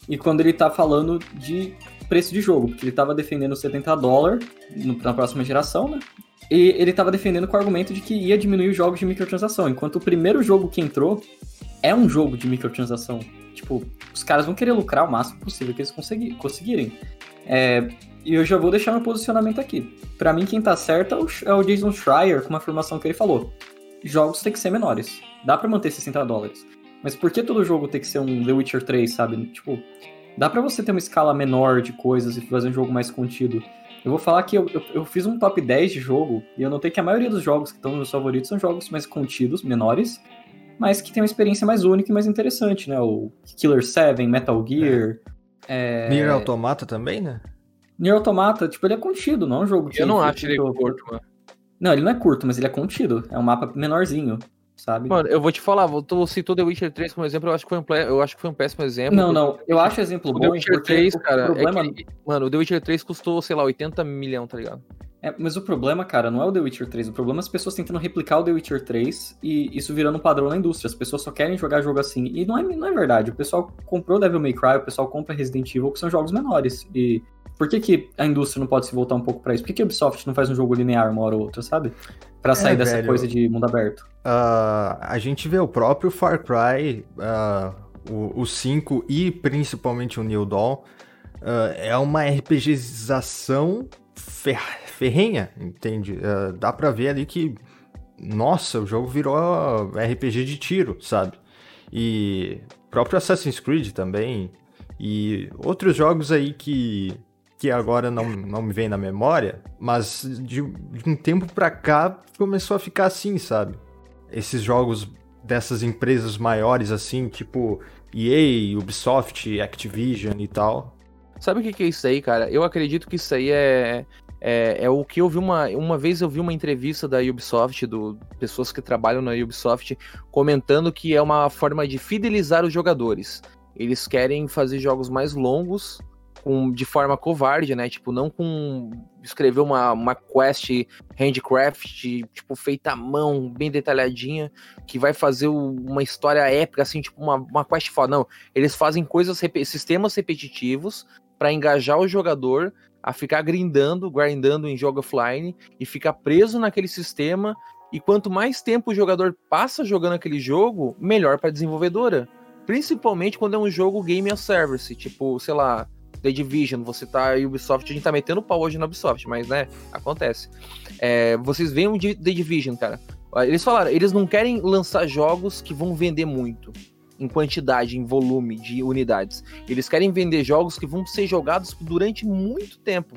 E quando ele tá falando de preço de jogo, porque ele tava defendendo 70 dólares na próxima geração, né? E ele tava defendendo com o argumento de que ia diminuir os jogos de microtransação, enquanto o primeiro jogo que entrou é um jogo de microtransação. Tipo, os caras vão querer lucrar o máximo possível que eles conseguir, conseguirem. É, e eu já vou deixar meu posicionamento aqui. Para mim, quem tá certo é o, é o Jason Schreier, com uma afirmação que ele falou. Jogos têm que ser menores. Dá para manter 60 dólares. Mas por que todo jogo tem que ser um The Witcher 3, sabe? Tipo, dá para você ter uma escala menor de coisas e fazer um jogo mais contido. Eu vou falar que eu, eu, eu, fiz um top 10 de jogo e eu notei que a maioria dos jogos que estão nos meus favoritos são jogos mais contidos, menores, mas que tem uma experiência mais única e mais interessante, né? O Killer 7, Metal Gear. É. É... Nier Automata também, né? Nier Automata, tipo, ele é contido, não é um jogo que. Eu não acho ele curto, mano. Não, ele não é curto, mas ele é contido. É um mapa menorzinho sabe? Mano, eu vou te falar, tu citou The Witcher 3 como exemplo, eu acho que foi um, eu acho que foi um péssimo exemplo. Não, não, eu acho exemplo o bom. The Witcher 3, cara, problema... é que, mano, o The Witcher 3 custou, sei lá, 80 milhões, tá ligado? É, mas o problema, cara, não é o The Witcher 3. O problema é as pessoas tentando replicar o The Witcher 3 e isso virando um padrão na indústria. As pessoas só querem jogar jogo assim. E não é, não é verdade. O pessoal comprou Devil May Cry, o pessoal compra Resident Evil, que são jogos menores. E por que, que a indústria não pode se voltar um pouco para isso? Por que, que a Ubisoft não faz um jogo linear uma hora ou outra, sabe? Para sair é, dessa velho, coisa de mundo aberto. Uh, a gente vê o próprio Far Cry, uh, o, o 5 e principalmente o New Dawn, uh, é uma RPGização fer ferrenha, entende? dá pra ver ali que, nossa, o jogo virou RPG de tiro, sabe? E próprio Assassin's Creed também, e outros jogos aí que que agora não, não me vem na memória, mas de, de um tempo pra cá começou a ficar assim, sabe? Esses jogos dessas empresas maiores assim, tipo EA, Ubisoft, Activision e tal. Sabe o que, que é isso aí, cara? Eu acredito que isso aí é, é, é, o que eu vi uma. Uma vez eu vi uma entrevista da Ubisoft, do pessoas que trabalham na Ubisoft, comentando que é uma forma de fidelizar os jogadores. Eles querem fazer jogos mais longos com, de forma covarde, né? Tipo, não com escrever uma, uma quest handcraft, tipo, feita à mão, bem detalhadinha, que vai fazer uma história épica, assim, tipo, uma, uma quest foda. Não, eles fazem coisas, sistemas repetitivos para engajar o jogador a ficar grindando, grindando em jogo offline e ficar preso naquele sistema E quanto mais tempo o jogador passa jogando aquele jogo, melhor para a desenvolvedora. Principalmente quando é um jogo game as service, tipo, sei lá, The Division, você tá Ubisoft, a gente tá metendo pau hoje na Ubisoft, mas né, acontece. É, vocês veem o The Division, cara. Eles falaram, eles não querem lançar jogos que vão vender muito em quantidade, em volume de unidades. Eles querem vender jogos que vão ser jogados durante muito tempo.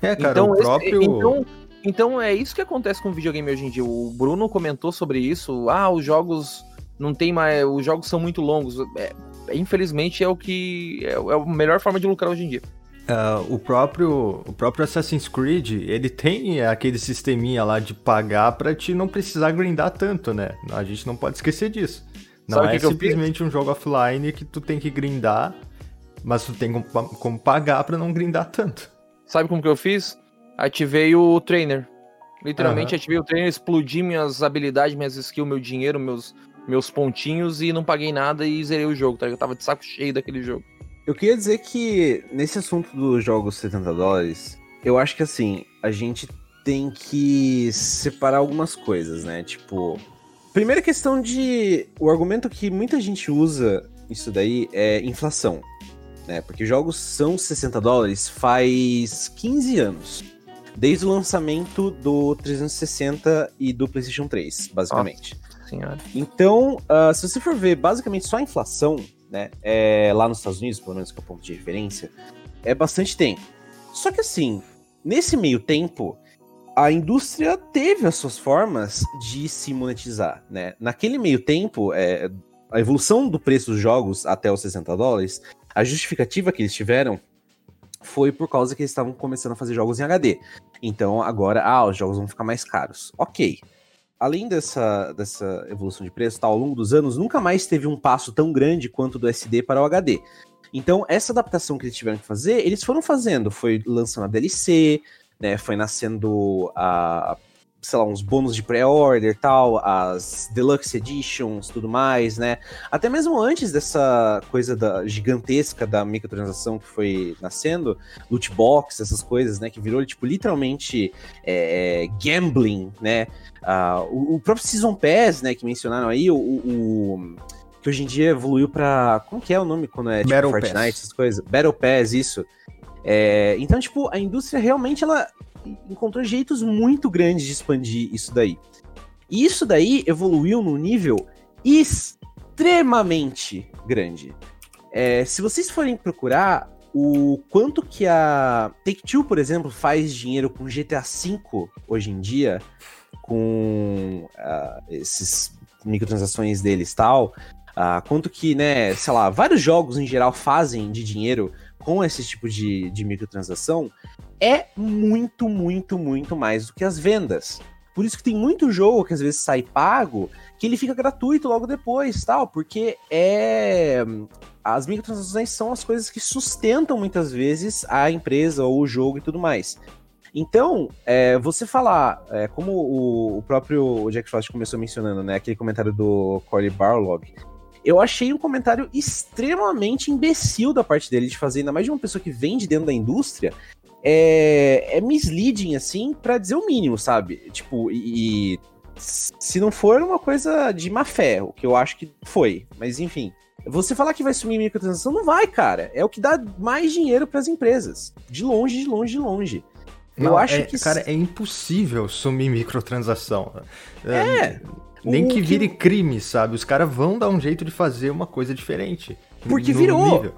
É, cara, então, o próprio... Esse, então, então é isso que acontece com o videogame hoje em dia. O Bruno comentou sobre isso. Ah, os jogos não tem mais. Os jogos são muito longos. É, infelizmente é o que. É, é, a melhor forma de lucrar hoje em dia. Uh, o próprio o próprio Assassin's Creed ele tem aquele sisteminha lá de pagar para te não precisar grindar tanto, né? A gente não pode esquecer disso. Não Sabe é que simplesmente um jogo offline que tu tem que grindar, mas tu tem como, como pagar para não grindar tanto. Sabe como que eu fiz? Ativei o trainer. Literalmente uhum. ativei o trainer, explodi minhas habilidades, minhas skills, meu dinheiro, meus, meus pontinhos e não paguei nada e zerei o jogo, tá? Eu tava de saco cheio daquele jogo. Eu queria dizer que nesse assunto dos jogos 70 dólares, eu acho que assim, a gente tem que separar algumas coisas, né? Tipo, Primeira questão de. O argumento que muita gente usa isso daí é inflação. Né? Porque jogos são 60 dólares faz 15 anos. Desde o lançamento do 360 e do PlayStation 3, basicamente. Nossa senhora. Então, uh, se você for ver basicamente só a inflação, né? É, lá nos Estados Unidos, pelo menos que é o ponto de referência, é bastante tempo. Só que assim, nesse meio tempo, a indústria teve as suas formas de se monetizar, né? Naquele meio tempo, é, a evolução do preço dos jogos até os 60 dólares, a justificativa que eles tiveram foi por causa que eles estavam começando a fazer jogos em HD. Então agora, ah, os jogos vão ficar mais caros. Ok. Além dessa, dessa evolução de preço, tá, ao longo dos anos, nunca mais teve um passo tão grande quanto do SD para o HD. Então, essa adaptação que eles tiveram que fazer, eles foram fazendo. Foi lançando a DLC, né? Foi nascendo a sei lá, uns bônus de pré-order tal, as deluxe editions, tudo mais, né? Até mesmo antes dessa coisa da gigantesca da microtransação que foi nascendo, loot box, essas coisas, né? Que virou, tipo, literalmente é, é gambling, né? Uh, o, o, próprio Season Pass, né? Que mencionaram aí, o, o que hoje em dia evoluiu pra... Como que é o nome quando é, tipo, Battle Fortnite, Pass. essas coisas? Battle Pass, isso. É, então, tipo, a indústria realmente ela encontrou jeitos muito grandes de expandir isso daí. E isso daí evoluiu num nível extremamente grande. É, se vocês forem procurar o quanto que a Take-Two, por exemplo, faz dinheiro com GTA V hoje em dia, com uh, esses microtransações deles tal, uh, quanto que, né, sei lá, vários jogos em geral fazem de dinheiro com esse tipo de, de microtransação é muito, muito, muito mais do que as vendas. Por isso que tem muito jogo que às vezes sai pago, que ele fica gratuito logo depois, tal, porque é as microtransações são as coisas que sustentam muitas vezes a empresa ou o jogo e tudo mais. Então, é, você falar, é, como o, o, próprio Jack Frost começou mencionando, né, aquele comentário do Corey Barlog, eu achei um comentário extremamente imbecil da parte dele de fazer, ainda mais de uma pessoa que vem de dentro da indústria, é, é misleading, assim, para dizer o mínimo, sabe? Tipo, e, e se não for uma coisa de má fé, o que eu acho que foi, mas enfim. Você falar que vai sumir microtransação, não vai, cara. É o que dá mais dinheiro para as empresas. De longe, de longe, de longe. Não, eu acho é, que. Cara, é impossível sumir microtransação. É. é nem que vire que... crime, sabe? Os caras vão dar um jeito de fazer uma coisa diferente. Porque virou. Nível.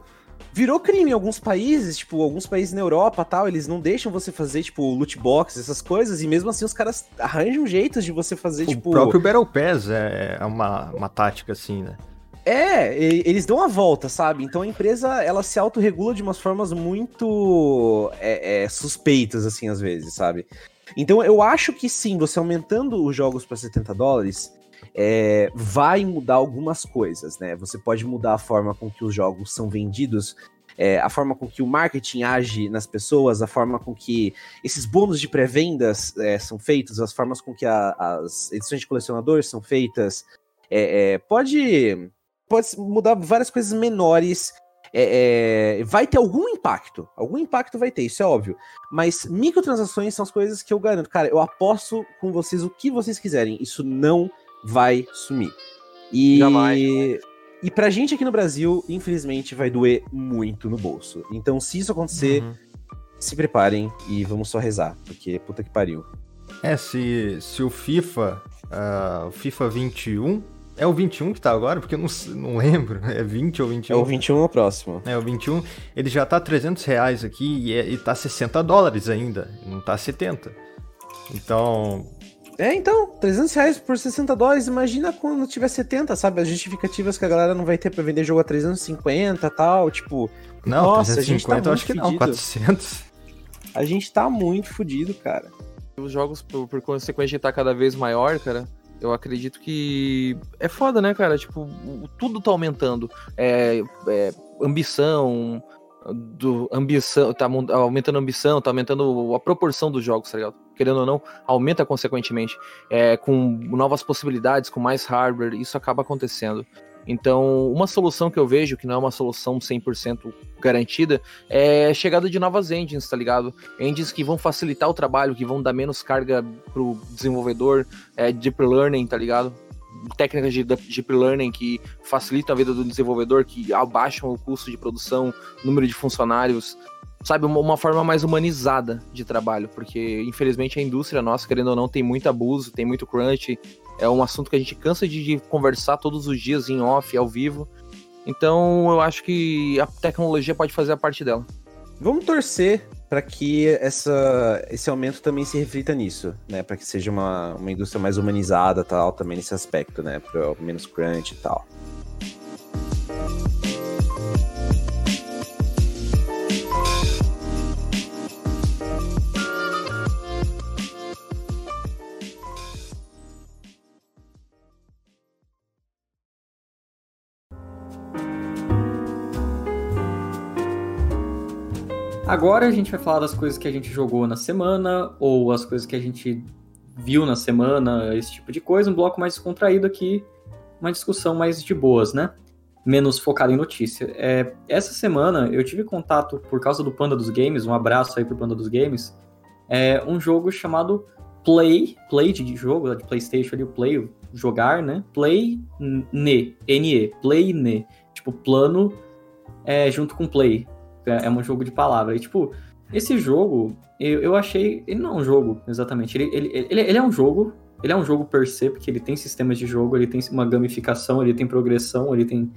Virou crime em alguns países, tipo, alguns países na Europa tal, eles não deixam você fazer, tipo, loot box, essas coisas, e mesmo assim os caras arranjam jeitos de você fazer, o tipo. O próprio Battle Pass é, é uma, uma tática assim, né? É, eles dão a volta, sabe? Então a empresa ela se autorregula de umas formas muito é, é, suspeitas, assim, às vezes, sabe? Então eu acho que sim, você aumentando os jogos para 70 dólares, é, vai mudar algumas coisas, né? Você pode mudar a forma com que os jogos são vendidos, é, a forma com que o marketing age nas pessoas, a forma com que esses bônus de pré-vendas é, são feitos, as formas com que a, as edições de colecionadores são feitas. É, é, pode, pode mudar várias coisas menores é, é, vai ter algum impacto. Algum impacto vai ter, isso é óbvio. Mas microtransações são as coisas que eu garanto. Cara, eu aposto com vocês o que vocês quiserem. Isso não vai sumir. E. Jamais. E pra gente aqui no Brasil, infelizmente, vai doer muito no bolso. Então, se isso acontecer, Uhum. se preparem e vamos só rezar, porque puta que pariu. É, se, se o FIFA, ah, o FIFA 21, é o 21 que tá agora? Porque eu não, não lembro, é 20 ou 21? É o 21 o próximo. É, o 21, ele já tá 300 reais aqui e, é, e tá 60 dólares ainda, não tá 70. Então, É, então, 300 reais por 60 dólares, imagina quando tiver 70, sabe? As justificativas que a galera não vai ter pra vender jogo a 350 e tal, tipo... não, Nossa, a gente 350 tá eu acho que muito não, fudido. 400. A gente tá muito fudido, cara. Os jogos, por, por consequência de estar cada vez maior, cara, eu acredito que é foda, né, cara? Tipo, tudo tá aumentando. É, é, ambição, do, ambição, tá aumentando a ambição, tá aumentando a proporção dos jogos, tá ligado? Querendo ou não, aumenta consequentemente. É, com novas possibilidades, com mais hardware, isso acaba acontecendo. Então, uma solução que eu vejo, que não é uma solução 100% garantida, é a chegada de novas engines, tá ligado? engines que vão facilitar o trabalho, que vão dar menos carga pro desenvolvedor, é, deep learning, tá ligado? Técnicas de deep learning que facilitam a vida do desenvolvedor, que abaixam o custo de produção, número de funcionários, sabe? Uma, uma forma mais humanizada de trabalho, porque infelizmente a indústria nossa, querendo ou não, tem muito abuso, tem muito crunch, é um assunto que a gente cansa de, de conversar todos os dias em off, ao vivo. Então eu acho que a tecnologia pode fazer a parte dela. Vamos torcer para que essa, esse aumento também se reflita nisso, né? Para que seja uma, uma indústria mais humanizada tal, também nesse aspecto, né? Pra menos crunch e tal. Agora a gente vai falar das coisas que a gente jogou na semana, ou as coisas que a gente viu na semana, esse tipo de coisa. Um bloco mais descontraído aqui, uma discussão mais de boas, né? Menos focada em notícia. É, essa semana eu tive contato, por causa do Panda dos Games, um abraço aí pro Panda dos Games, é um jogo chamado Play, Play de jogo, de Playstation ali, o Play, jogar, né? Play Ne, N-E, Play Ne. Tipo, plano é, junto com Play. É um jogo de palavra. E, tipo, esse jogo, eu, eu achei. Ele não é um jogo, exatamente. Ele, ele, ele, ele é um jogo. Ele é um jogo per se, porque ele tem sistemas de jogo, ele tem uma gamificação, ele tem progressão, ele tem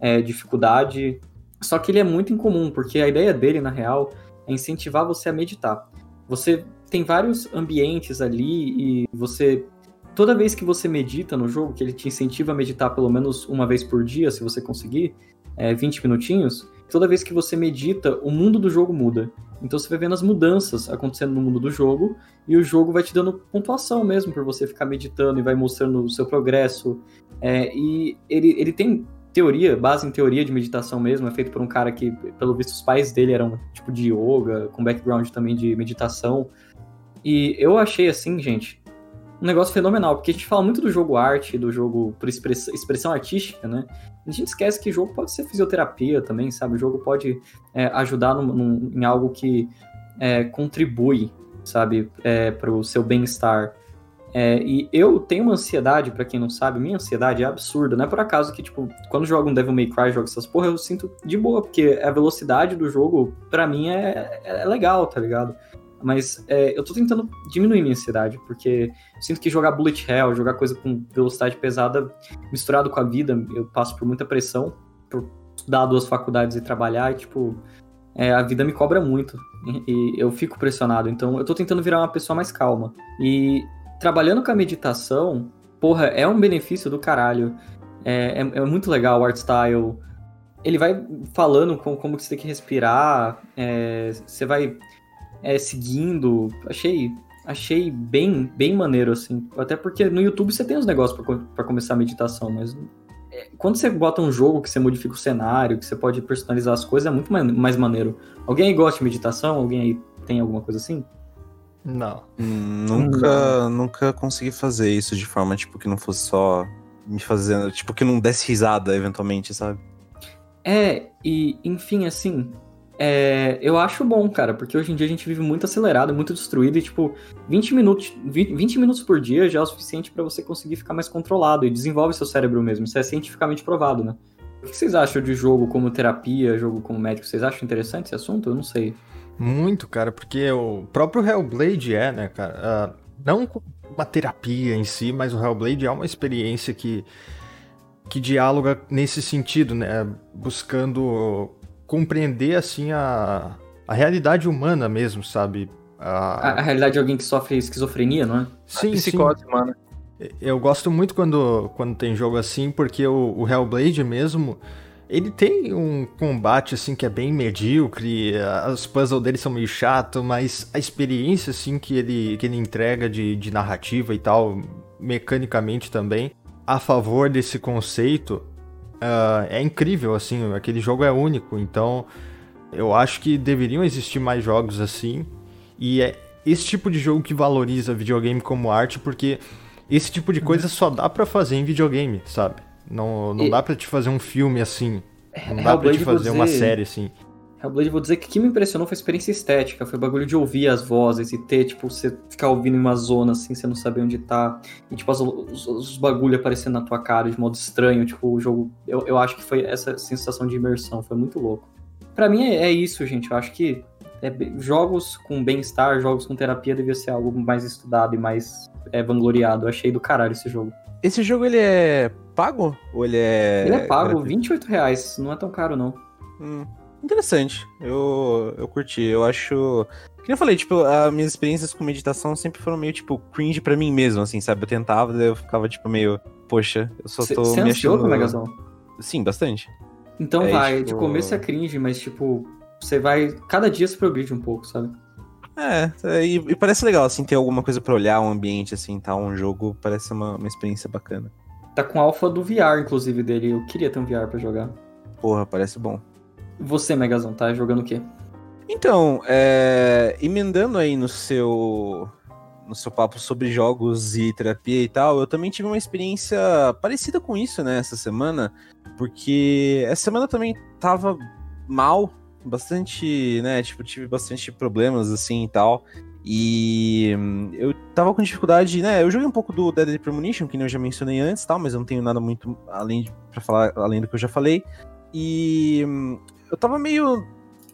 é, dificuldade. Só que ele é muito incomum, porque a ideia dele, na real, é incentivar você a meditar. Você tem vários ambientes ali e você. Toda vez que você medita no jogo, que ele te incentiva a meditar pelo menos uma vez por dia, se você conseguir, é, 20 minutinhos, toda vez que você medita, o mundo do jogo muda. Então você vai vendo as mudanças acontecendo no mundo do jogo e o jogo vai te dando pontuação mesmo por você ficar meditando e vai mostrando o seu progresso. É, e ele, ele tem teoria, base em teoria de meditação mesmo, é feito por um cara que, pelo visto, os pais dele eram tipo de yoga, com background também de meditação. E eu achei assim, gente, um negócio fenomenal, porque a gente fala muito do jogo arte, do jogo por express, expressão artística, né? A gente esquece que jogo pode ser fisioterapia também, sabe? O jogo pode é, ajudar num, num, em algo que é, contribui, sabe, é, para o seu bem-estar. É, e eu tenho uma ansiedade, para quem não sabe, minha ansiedade é absurda. Não é por acaso que, tipo, quando jogo um Devil May Cry, jogo essas porra, eu sinto de boa, porque a velocidade do jogo, para mim, é, é legal, tá ligado? Mas é, eu tô tentando diminuir minha ansiedade, porque eu sinto que jogar bullet hell, jogar coisa com velocidade pesada, misturado com a vida, eu passo por muita pressão, por estudar duas faculdades e trabalhar, e tipo, é, a vida me cobra muito, e, eu fico pressionado, então eu tô tentando virar uma pessoa mais calma. E trabalhando com a meditação, porra, é um benefício do caralho. É, é, é muito legal o art style. Ele vai falando com, como que você tem que respirar, é, você vai é, seguindo. Achei, achei bem, bem maneiro, assim. Até porque no YouTube você tem os negócios para começar a meditação, mas é, quando você bota um jogo que você modifica o cenário, que você pode personalizar as coisas, é muito mais, mais maneiro. Alguém aí gosta de meditação? Alguém aí tem alguma coisa assim? Não. Hum, nunca, nunca consegui fazer isso de forma, tipo, que não fosse só me fazendo, tipo, que não desse risada eventualmente, sabe? É, e enfim, assim, é, eu acho bom, cara, porque hoje em dia a gente vive muito acelerado, muito destruído, e tipo, 20 minutos, 20 minutos por dia já é o suficiente para você conseguir ficar mais controlado e desenvolve seu cérebro mesmo. Isso é cientificamente provado, né? O que vocês acham de jogo como terapia, jogo como médico? Vocês acham interessante esse assunto? Eu não sei. Muito, cara, porque o próprio Hellblade é, né, cara? Uh, não uma terapia em si, mas o Hellblade é uma experiência que, que dialoga nesse sentido, né? Buscando compreender, assim, a, a realidade humana mesmo, sabe? A... a, a realidade de alguém que sofre esquizofrenia, não é? Sim, a psicose sim. humana. Eu gosto muito quando, quando tem jogo assim, porque o, o Hellblade mesmo, ele tem um combate assim que é bem medíocre, as puzzles dele são meio chato, mas a experiência assim que ele, que ele entrega de, de narrativa e tal, mecanicamente também, a favor desse conceito, uh, é incrível, assim, aquele jogo é único, então eu acho que deveriam existir mais jogos assim, e é esse tipo de jogo que valoriza videogame como arte, porque esse tipo de coisa só dá para fazer em videogame, sabe? Não, não e... dá para te fazer um filme assim. Não dá pra te fazer dizer... uma série assim. Hellblade, vou dizer que o que me impressionou foi a experiência estética, foi o bagulho de ouvir as vozes e ter, tipo, você ficar ouvindo em uma zona assim, você não saber onde tá, e tipo, as, os, os bagulho aparecendo na tua cara de modo estranho, tipo, o jogo, eu, eu acho que foi essa sensação de imersão, foi muito louco. Para mim é, é, isso, gente, eu acho que é, jogos com bem-estar, jogos com terapia devia ser algo mais estudado e mais é, vangloriado, eu achei do caralho esse jogo. Esse jogo, ele é pago? Ou ele é... Ele é pago, gratuito? 28 reais, não é tão caro não. Hum interessante. Eu, eu curti. Eu acho. Como eu falei, tipo, as minhas experiências com meditação sempre foram meio, tipo, cringe pra mim mesmo, assim, sabe? Eu tentava, daí eu ficava, tipo, meio, poxa, eu só tô Cê, me achando... Megazão? Sim, bastante. Então é, vai, tipo... de começo é cringe, mas, tipo, você vai... Cada dia se progride um pouco, sabe? É, é, e, e, parece legal, assim, ter alguma coisa pra olhar, um ambiente, assim, tal, um jogo, parece uma, uma experiência bacana. Tá com alfa do VR, inclusive, dele. Eu queria ter um VR pra jogar. Porra, parece bom. Você, Megazão, tá jogando o quê? Então, é, emendando aí no seu no seu papo sobre jogos e terapia e tal, eu também tive uma experiência parecida com isso, né, essa semana, porque essa semana também tava mal, bastante, né, tipo, tive bastante problemas assim e tal. E eu tava com dificuldade, né? Eu joguei um pouco do Dead Premonition, que eu já mencionei antes, tal, mas eu não tenho nada muito além para falar além do que eu já falei. E eu tava meio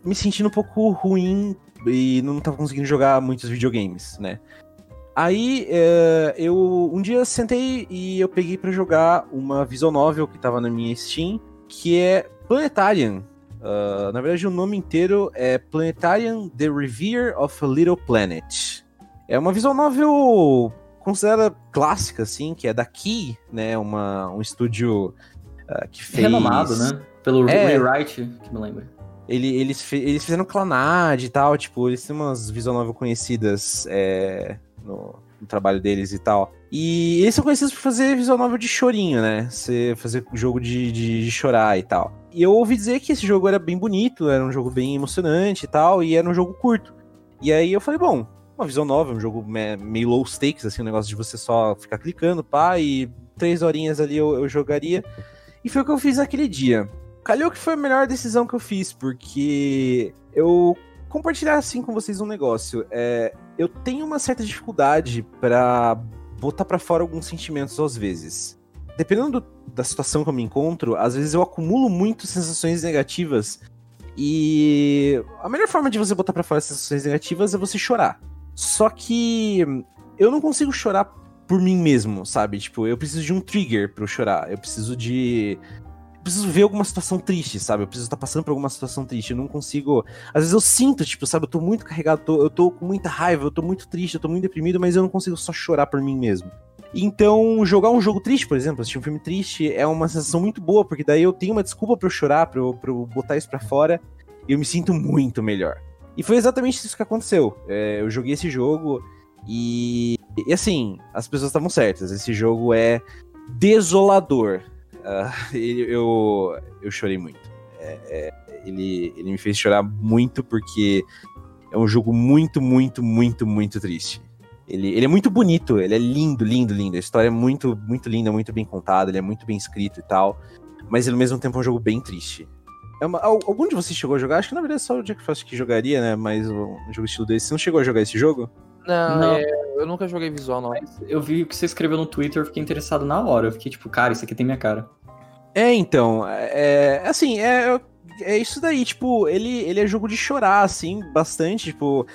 me sentindo um pouco ruim e não tava conseguindo jogar muitos videogames, né? Aí é, eu um dia sentei e eu peguei para jogar uma visual novel que tava na minha Steam, que é Planetarian. Uh, na verdade, o nome inteiro é Planetarian: The Revere of a Little Planet. É uma visual novel considerada clássica, assim, que é da Key, né? Uma, um estúdio uh, que fez. Renomado, né? Pelo é, Rewrite, que me lembra. Ele, eles, eles fizeram Clanad e tal, tipo, eles têm umas visual novel conhecidas é, no, no, trabalho deles e tal. E eles são conhecidos por fazer visual novel de chorinho, né? Você fazer jogo de, de, de, chorar e tal. E eu ouvi dizer que esse jogo era bem bonito, era um jogo bem emocionante e tal, e era um jogo curto. E aí eu falei, bom, uma visão nova, um jogo meio low stakes, assim, um negócio de você só ficar clicando, pá, e três horinhas ali eu, eu jogaria. E foi o que eu fiz naquele dia calhou que foi a melhor decisão que eu fiz, porque eu compartilhar assim com vocês um negócio. É, eu tenho uma certa dificuldade para botar para fora alguns sentimentos às vezes. Dependendo do, da situação que eu me encontro, às vezes eu acumulo muito sensações negativas e a melhor forma de você botar para fora sensações negativas é você chorar. Só que eu não consigo chorar por mim mesmo, sabe? Tipo, eu preciso de um trigger para eu chorar. Eu preciso de preciso ver alguma situação triste, sabe? Eu preciso estar passando por alguma situação triste. Eu não consigo. Às vezes eu sinto, tipo, sabe? Eu tô muito carregado, tô, eu tô com muita raiva, eu tô muito triste, eu tô muito deprimido, mas eu não consigo só chorar por mim mesmo. Então, jogar um jogo triste, por exemplo, assistir um filme triste, é uma sensação muito boa, porque daí eu tenho uma desculpa para eu chorar, pra eu, pra eu botar isso pra fora, e eu me sinto muito melhor. E foi exatamente isso que aconteceu. É, eu joguei esse jogo e, e assim, as pessoas estavam certas. Esse jogo é desolador. Uh, eu, eu chorei muito. É, é, ele, ele me fez chorar muito porque é um jogo muito, muito, muito, muito triste. Ele, ele é muito bonito, ele é lindo, lindo, lindo. A história é muito, muito linda, muito bem contada, ele é muito bem escrito e tal. Mas ele, ao mesmo tempo é um jogo bem triste. É uma- al- algum de vocês chegou a jogar? Acho que na verdade só o Jack Frost que jogaria, né? Mas um jogo estilo desse. Você não chegou a jogar esse jogo? Não, Não. é, eu nunca joguei visual, não. Eu vi o que você escreveu no Twitter, eu fiquei interessado na hora. Eu fiquei tipo, cara, isso aqui tem minha cara. É, então, é, assim, é, é isso daí, tipo, ele, ele é jogo de chorar, assim, bastante, tipo,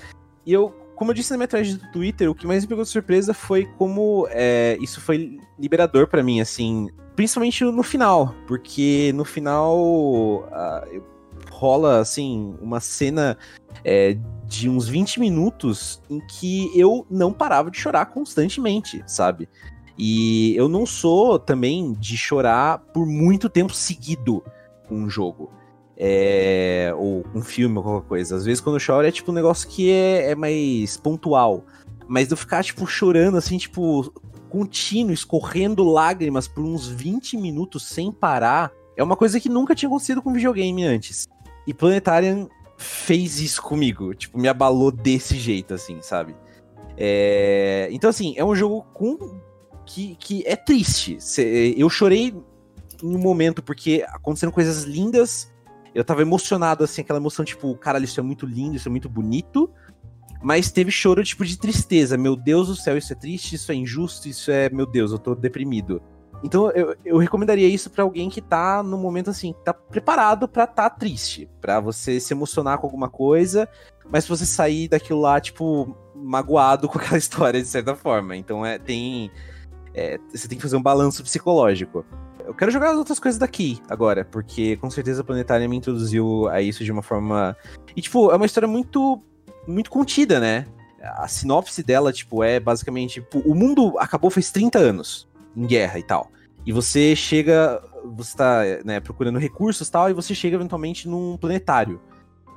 e eu, como eu disse na minha thread do Twitter, o que mais me pegou de surpresa foi como é, isso foi liberador pra mim, assim, principalmente no final, porque no final eu- rola, assim, uma cena é, de uns 20 minutos em que eu não parava de chorar constantemente, sabe? E eu não sou também de chorar por muito tempo seguido com um jogo. É, ou um filme ou qualquer coisa. Às vezes quando eu choro é tipo um negócio que é, é mais pontual. Mas eu ficar, tipo, chorando assim, tipo, contínuo, escorrendo lágrimas por uns 20 minutos sem parar, é uma coisa que nunca tinha acontecido com videogame antes. E Planetarian fez isso comigo. Tipo, me abalou desse jeito, assim, sabe? É, Então, assim, é um jogo com que, que é triste. Eu chorei em um momento porque aconteceram coisas lindas. Eu tava emocionado, assim, aquela emoção, tipo, caralho, isso é muito lindo, isso é muito bonito. Mas teve choro, tipo, de tristeza. Meu Deus do céu, isso é triste, isso é injusto, isso é, meu Deus, eu tô deprimido. Então eu, eu recomendaria isso pra alguém que tá no momento assim, tá preparado pra tá triste, Pra você se emocionar com alguma coisa, mas você sair daquilo lá, tipo, magoado com aquela história de certa forma. Então é, tem. é, você tem que fazer um balanço psicológico. Eu quero jogar as outras coisas daqui agora, porque com certeza a Planetária me introduziu a isso de uma forma. E, tipo, é uma história muito. muito contida, né? A sinopse dela, tipo, é basicamente. Tipo, o mundo acabou faz 30 anos em guerra e tal. E você chega. Você tá né, procurando recursos e tal, e você chega eventualmente num planetário.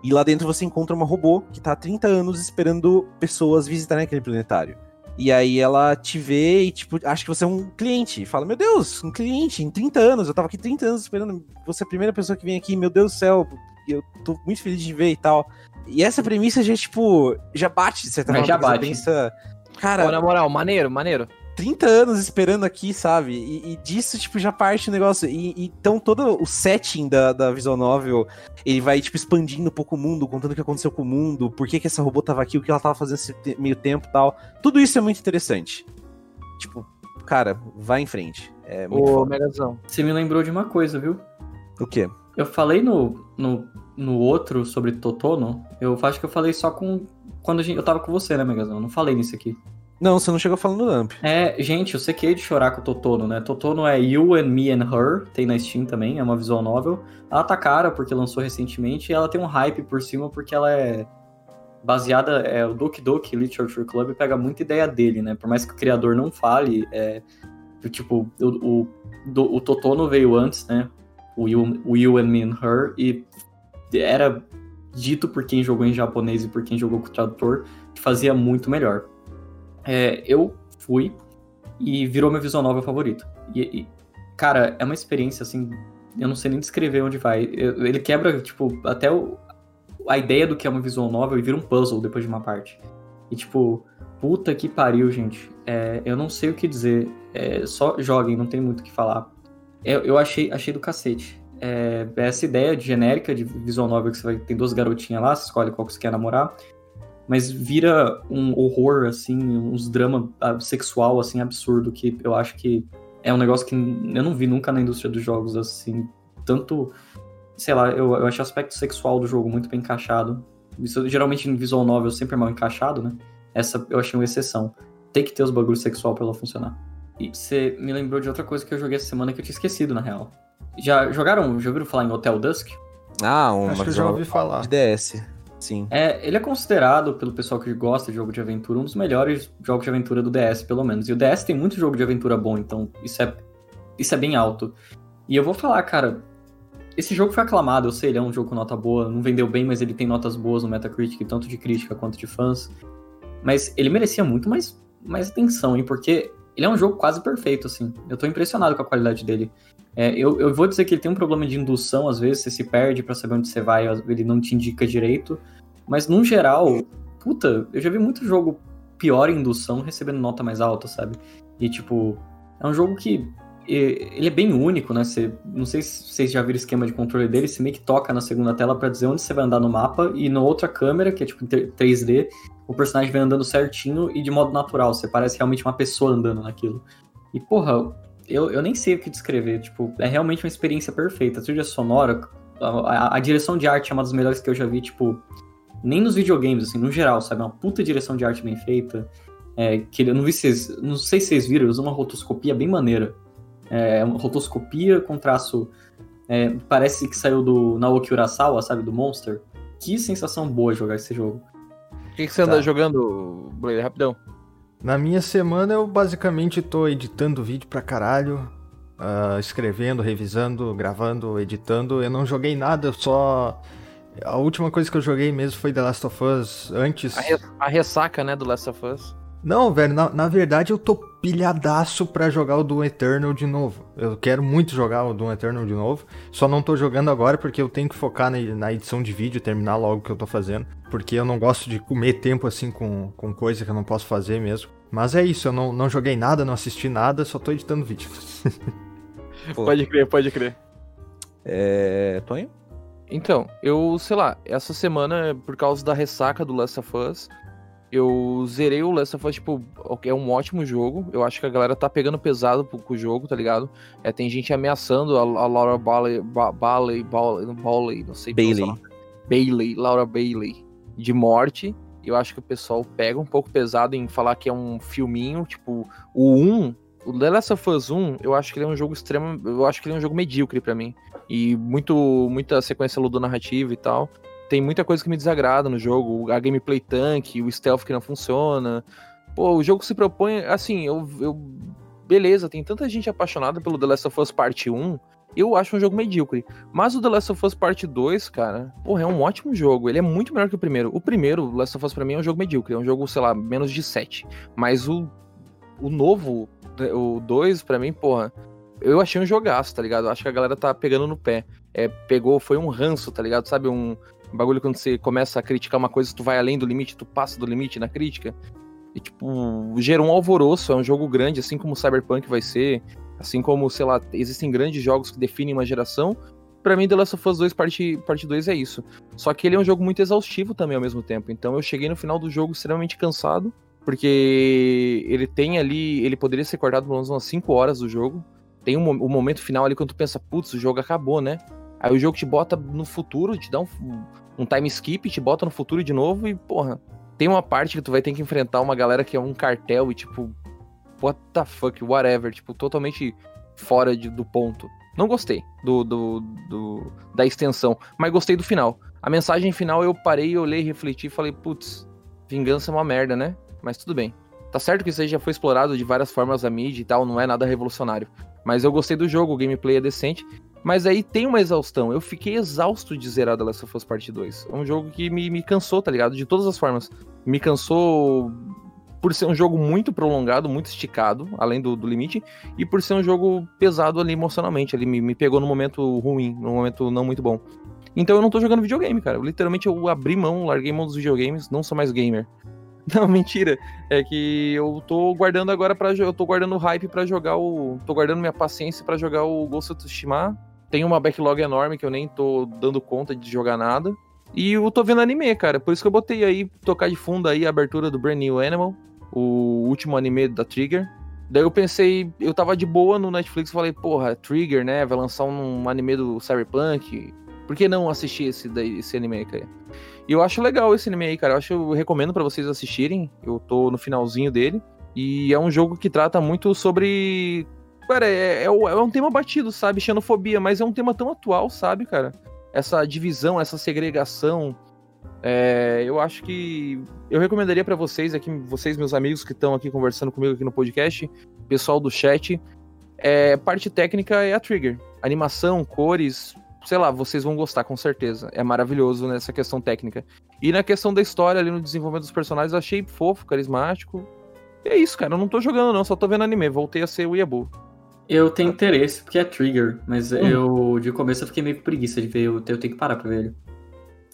E lá dentro você encontra uma robô que tá há 30 anos esperando pessoas visitarem aquele planetário. E aí ela te vê e, tipo, acha que você é um cliente. E fala, meu Deus, um cliente em 30 anos. Eu tava aqui 30 anos esperando. Você é a primeira pessoa que vem aqui, meu Deus do céu. Eu tô muito feliz de ver e tal. E essa premissa já, tipo, já bate, de certa forma. já bate. Pensa, cara, Pô, na moral, maneiro, maneiro. 30 anos esperando aqui, sabe? E, e disso, tipo, já parte o negócio. E, e então todo o setting da, da visual novel, ele vai, tipo, expandindo um pouco o mundo, contando o que aconteceu com o mundo, por que, que essa robô tava aqui, o que ela tava fazendo esse meio tempo e tal. Tudo isso é muito interessante. Tipo, cara, vai em frente. É muito Ô. Megazão. Você me lembrou de uma coisa, viu? O quê? Eu falei no, no, no outro sobre Totono. Eu acho que eu falei só com. Quando gente, eu tava com você, né, Megazão? Eu não falei nisso aqui. Não, você não chegou falando do Lamp. É, gente, eu sequei de chorar com o Totono, né? Totono é You and Me and Her, tem na Steam também, é uma visual novel. Ela tá cara porque lançou recentemente e ela tem um hype por cima porque ela é baseada, é, o Doki Doki Literature Club pega muita ideia dele, né? Por mais que o criador não fale, é, tipo, o, o, do- o Totono veio antes, né? O you, o you and Me and Her, e era dito por quem jogou em japonês e por quem jogou com o tradutor que fazia muito melhor. É, eu fui e virou meu visual novel favorito. E, e, cara, é uma experiência assim, eu não sei nem descrever onde vai. Ele quebra, tipo, até o- a ideia do que é uma visual novel e vira um puzzle depois de uma parte. E tipo, puta que pariu, gente. É, eu não sei o que dizer. É, só joguem, não tem muito o que falar. Eu, eu achei, achei do cacete. É, essa ideia de genérica de visual novel que você vai tem duas garotinhas lá, você escolhe qual que você quer namorar mas vira um horror, assim, uns drama ah, sexual, assim, absurdo, que eu acho que é um negócio que eu não vi nunca na indústria dos jogos, assim, tanto, sei lá, eu, eu acho o aspecto sexual do jogo muito bem encaixado. Isso, geralmente em visual novel sempre é mal encaixado, né? Essa eu achei uma exceção. Tem que ter os bagulhos sexual pra ela funcionar. E você me lembrou de outra coisa que eu joguei essa semana que eu tinha esquecido, na real. Já jogaram, já ouviram falar em Hotel Dusk? Ah, uma Acho que eu já ouvi falar. de DS. Sim. É, ele é considerado, pelo pessoal que gosta de jogo de aventura, um dos melhores jogos de aventura do DS, pelo menos. E o DS tem muito jogo de aventura bom, então isso é, isso é bem alto. E eu vou falar, cara, esse jogo foi aclamado, eu sei, ele é um jogo com nota boa, não vendeu bem, mas ele tem notas boas no Metacritic, tanto de crítica quanto de fãs. Mas ele merecia muito mais, mais atenção, hein, porque ele é um jogo quase perfeito, assim. Eu tô impressionado com a qualidade dele. É, eu, eu vou dizer que ele tem um problema de indução, às vezes você se perde pra saber onde você vai, ele não te indica direito. Mas no geral, puta, eu já vi muito jogo pior em indução recebendo nota mais alta, sabe? E tipo, é um jogo que ele é bem único, né? Você, não sei se vocês já viram o esquema de controle dele, você meio que toca na segunda tela para dizer onde você vai andar no mapa, e na outra câmera, que é tipo 3D, o personagem vai andando certinho e de modo natural. Você parece realmente uma pessoa andando naquilo. E, porra, eu, eu nem sei o que descrever. Tipo, é realmente uma experiência perfeita. A trilha sonora, a, a, a direção de arte é uma das melhores que eu já vi, tipo, nem nos videogames, assim, no geral, sabe? É uma puta direção de arte bem feita. É, que eu não vi vocês, não sei se vocês viram, usa uma rotoscopia bem maneira. É uma rotoscopia com traço. É, parece que saiu do Naoki Urasawa, sabe? Do Monster. Que sensação boa jogar esse jogo. O que, que você tá. anda jogando, Blader? Rapidão. Na minha semana eu basicamente tô editando vídeo pra caralho. Uh, escrevendo, revisando, gravando, editando. Eu não joguei nada, só. A última coisa que eu joguei mesmo foi The Last of Us antes. A, a ressaca, né, do Last of Us. Não, velho, na, na, verdade eu tô pilhadaço pra jogar o Doom Eternal de novo. Eu quero muito jogar o Doom Eternal de novo. Só não tô jogando agora porque eu tenho que focar na, na edição de vídeo, terminar logo o que eu tô fazendo. Porque eu não gosto de comer tempo assim com, com coisa que eu não posso fazer mesmo. Mas é isso, eu não, não joguei nada, não assisti nada, só tô editando vídeo. pode crer, pode crer. É. Tonho? Então, eu, sei lá, essa semana, por causa da ressaca do Last of Us, eu zerei o Last of Us, tipo, é um ótimo jogo. Eu acho que a galera tá pegando pesado com o jogo, tá ligado? É, tem gente ameaçando a, a Laura Bailey, Bailey, Bailey, não sei Bailey. Bailey, Laura Bailey, de morte. Eu acho que o pessoal pega um pouco pesado em falar que é um filminho, tipo, o 1, o The Last of Us 1, eu acho que ele é um jogo extremo, eu acho que ele é um jogo medíocre para mim. E muito muita sequência ludonarrativa e tal tem muita coisa que me desagrada no jogo. A gameplay tank, o stealth que não funciona. Pô, o jogo se propõe. Assim, eu, eu. Beleza, tem tanta gente apaixonada pelo The Last of Us Parte 1. Eu acho um jogo medíocre. Mas o The Last of Us Parte 2, cara, porra, é um ótimo jogo. Ele é muito melhor que o primeiro. O primeiro, o Last of Us pra mim, é um jogo medíocre. É um jogo, sei lá, menos de 7. Mas o, o novo, o 2, pra mim, porra, eu achei um jogaço, tá ligado? Eu acho que a galera tá pegando no pé. É, pegou, foi um ranço, tá ligado? Sabe, um, um bagulho quando você começa a criticar uma coisa, tu vai além do limite, tu passa do limite na crítica. E, tipo, gerou um alvoroço, é um jogo grande, assim como o Cyberpunk vai ser, assim como, sei lá, existem grandes jogos que definem uma geração. Para mim, The Last of Us 2 parte, parte 2 é isso. Só que ele é um jogo muito exaustivo também ao mesmo tempo. Então eu cheguei no final do jogo extremamente cansado, porque ele tem ali, ele poderia ser cortado pelo menos umas 5 horas do jogo. Tem um, um momento final ali quando tu pensa, putz, o jogo acabou, né? Aí o jogo te bota no futuro, te dá um, um time skip, te bota no futuro de novo e, porra, tem uma parte que tu vai ter que enfrentar uma galera que é um cartel e, tipo, what the fuck, whatever, tipo, totalmente fora de, do ponto. Não gostei do, do, do, da extensão, mas gostei do final. A mensagem final eu parei, olhei, refleti e falei, putz, vingança é uma merda, né? Mas tudo bem. Tá certo que isso aí já foi explorado de várias formas a mídia e tal, não é nada revolucionário. Mas eu gostei do jogo, o gameplay é decente. Mas aí tem uma exaustão. Eu fiquei exausto de zerar The Last of Us Part 2. É um jogo que me, me cansou, tá ligado? De todas as formas. Me cansou por ser um jogo muito prolongado, muito esticado, além do, do limite, e por ser um jogo pesado ali emocionalmente. Ele me, me pegou no momento ruim, no momento não muito bom. Então eu não tô jogando videogame, cara. Eu, literalmente eu abri mão, larguei mão dos videogames, não sou mais gamer. Não, mentira. É que eu tô guardando agora para eu tô guardando hype para jogar o, tô guardando minha paciência para jogar o Ghost of Tsushima tem uma backlog enorme que eu nem tô dando conta de jogar nada. E eu tô vendo anime, cara. Por isso que eu botei aí, tocar de fundo aí a abertura do Brand New Animal, o último anime da Trigger. Daí eu pensei, eu tava de boa no Netflix falei, porra, Trigger, né? Vai lançar um anime do Cyberpunk. Por que não assistir esse, esse anime, cara? E eu acho legal esse anime aí, cara. Eu acho eu recomendo para vocês assistirem. Eu tô no finalzinho dele. E é um jogo que trata muito sobre Cara, é, é, é, um tema batido, sabe? Xenofobia, mas é um tema tão atual, sabe, cara? Essa divisão, essa segregação. É, eu acho que eu recomendaria para vocês aqui, vocês, meus amigos que estão aqui conversando comigo aqui no podcast, pessoal do chat, é, parte técnica é a Trigger. Animação, cores, sei lá, vocês vão gostar com certeza. É maravilhoso nessa questão técnica. E na questão da história ali no desenvolvimento dos personagens, eu achei fofo, carismático. E é isso, cara. Eu não tô jogando, não, só tô vendo anime. Voltei a ser o Weeaboo. Eu tenho interesse, porque é Trigger, mas hum. eu, de começo, eu fiquei meio preguiça de ver, eu, eu tenho que parar pra ver ele.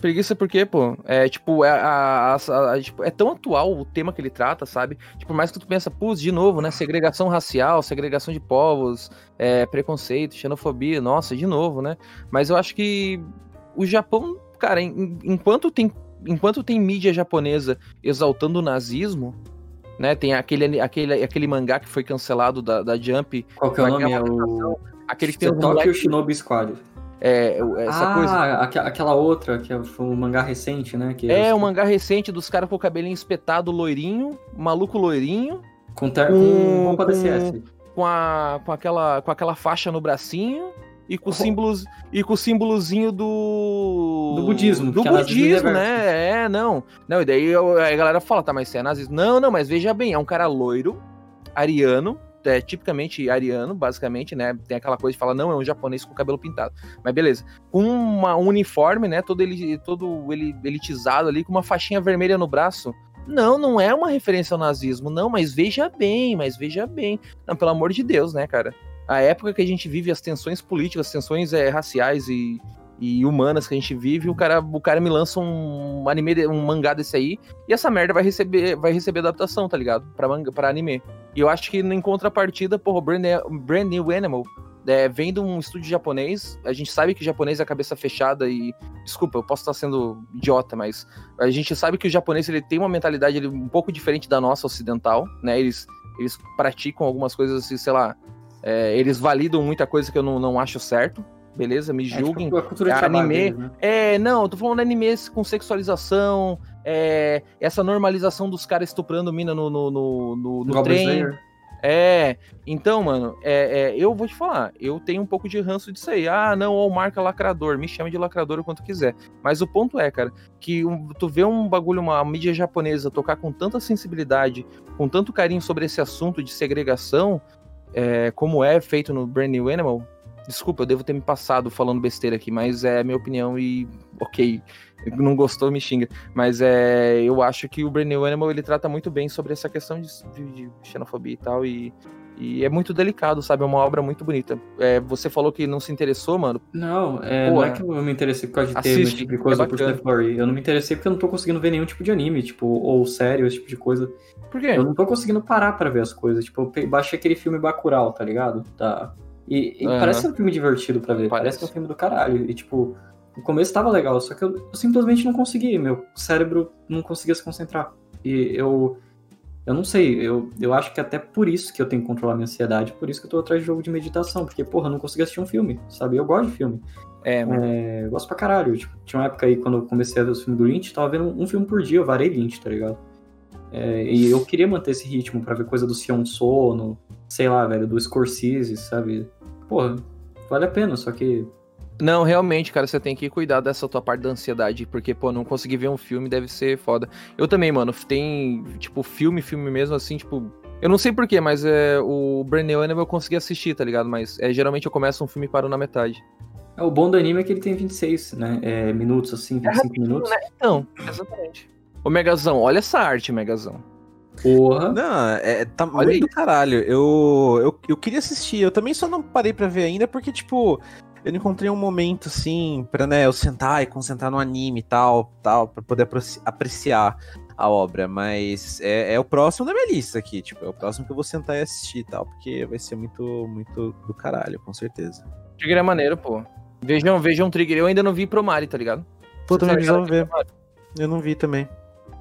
Preguiça porque, pô, é tipo, é, a, a- a- tipo, é tão atual o tema que ele trata, sabe? Tipo, por mais que tu pensa, putz, de novo, né? Segregação racial, segregação de povos, é, preconceito, xenofobia, nossa, de novo, né? Mas eu acho que o Japão, cara, em- enquanto tem, enquanto tem mídia japonesa exaltando o nazismo, né? Tem aquele, aquele, aquele mangá que foi cancelado da, da Jump, Qual que é o nome? É o. aquele que tem Tokyo moleques, Shinobi Squad. É, essa ah, coisa. aque- aquela outra, que é um mangá recente, né? Que É, um mangá recente dos caras com o cabelinho espetado, loirinho, maluco loirinho, Com, ter... com- roupa com- DCS. com, a, com, aquela, com aquela faixa no bracinho e com, Oh. símbolos, e com o símbolozinho do. Do budismo, Do é budismo, reverso. né? É, não. Não, e daí eu- a galera fala, tá, mas você é nazista. Não, não, mas veja bem, é um cara loiro, ariano, é tipicamente ariano, basicamente, né? Tem aquela coisa de falar, não, é um japonês com cabelo pintado. Mas beleza. Com uma, um uniforme, né? Todo, ele, todo ele, elitizado ali, com uma faixinha vermelha no braço. Não, não é uma referência ao nazismo, não, mas veja bem, mas veja bem. Não, pelo amor de Deus, né, cara? A época que a gente vive as tensões políticas, as tensões é, raciais e, e humanas que a gente vive, o cara, o cara me lança um anime, um mangá desse aí, e essa merda vai receber, vai receber adaptação, tá ligado? Pra, manga, pra anime. E eu acho que em contrapartida, porra, Brand, Brand New Animal é, vem de um estúdio japonês. A gente sabe que japonês é cabeça fechada e. Desculpa, eu posso estar sendo idiota, mas a gente sabe que o japonês ele tem uma mentalidade ele, um pouco diferente da nossa ocidental, né? Eles, eles praticam algumas coisas assim, sei lá. é, eles validam muita coisa que eu não, não acho certo. Beleza? Me É, julguem. tipo, a cultura é anime, deles, né? É, não, eu tô falando de animes com sexualização, é, essa normalização dos caras estuprando mina no, no, no, no- no trem. Slayer. É, então, mano, é, é, eu vou te falar, eu tenho um pouco de ranço disso aí. Ah, não, ó, o marca lacrador, me chama de lacrador o quanto quiser. Mas o ponto é, cara, que um- tu vê um bagulho, uma mídia japonesa tocar com tanta sensibilidade, com tanto carinho sobre esse assunto de segregação, é, como é feito no Brand New Animal. Desculpa, eu devo ter me passado falando besteira aqui, mas é a minha opinião e ok, não gostou, me xinga. Mas é, eu acho que o Brand New Animal ele trata muito bem sobre essa questão de, de- de xenofobia e tal, e, e é muito delicado, sabe? É uma obra muito bonita. É, você falou que não se interessou, mano. Não, é, Pô, não é que eu me interessei por causa de ter assiste, esse tipo de coisa é por Curry. Eu não me interessei porque eu não tô conseguindo ver nenhum tipo de anime, tipo, ou sério, esse tipo de coisa. Por quê? Eu não tô conseguindo parar pra ver as coisas. Tipo, eu baixei aquele filme Bacurau, tá ligado? Tá. E, e Aham. parece ser um filme divertido pra ver. Parece. Parece. que é um filme do caralho. E, tipo, no começo tava legal, só que eu, eu simplesmente não consegui. Meu cérebro não conseguia se concentrar. E eu. Eu não sei, eu, eu acho que até por isso que eu tenho que controlar minha ansiedade, por isso que eu tô atrás de jogo de meditação, porque, porra, eu não consegui assistir um filme, sabe? Eu gosto de filme. É. É, eu gosto pra caralho. Tipo, tinha uma época aí, quando eu comecei a ver os filmes do Lynch, tava vendo um, um filme por dia, eu varei Lynch, tá ligado? É, e eu queria manter esse ritmo pra ver coisa do Sion Sono, sei lá, velho, do Scorsese, sabe? Porra, vale a pena, só que. Não, realmente, cara, você tem que cuidar dessa tua parte da ansiedade, porque, pô, não conseguir ver um filme deve ser foda. Eu também, mano, tem, tipo, filme, filme mesmo, assim, tipo. Eu não sei porquê, mas é, o Brand New Animal eu consegui assistir, tá ligado? Mas é, geralmente eu começo um filme e paro na metade. É, o bom do anime é que ele tem 26, né? É, minutos, assim, 25 minutos. Então, exatamente. Ô, Megazão, olha essa arte, Megazão. Porra. Não, é, tá Olha muito do caralho. Eu, eu, eu queria assistir, eu também só não parei pra ver ainda, porque, tipo, eu não encontrei um momento, assim, pra, né, eu sentar e concentrar no anime e tal, tal, pra poder apreci- apreciar a obra, mas é, é o próximo da minha lista aqui, tipo, é o próximo que eu vou sentar e assistir e tal, porque vai ser muito, muito do caralho, com certeza. Trigger é maneiro, pô. Vejam, vejam Trigger. Eu ainda não vi Promare, tá ligado? Pô, também tá ligado precisava ver, eu não vi também.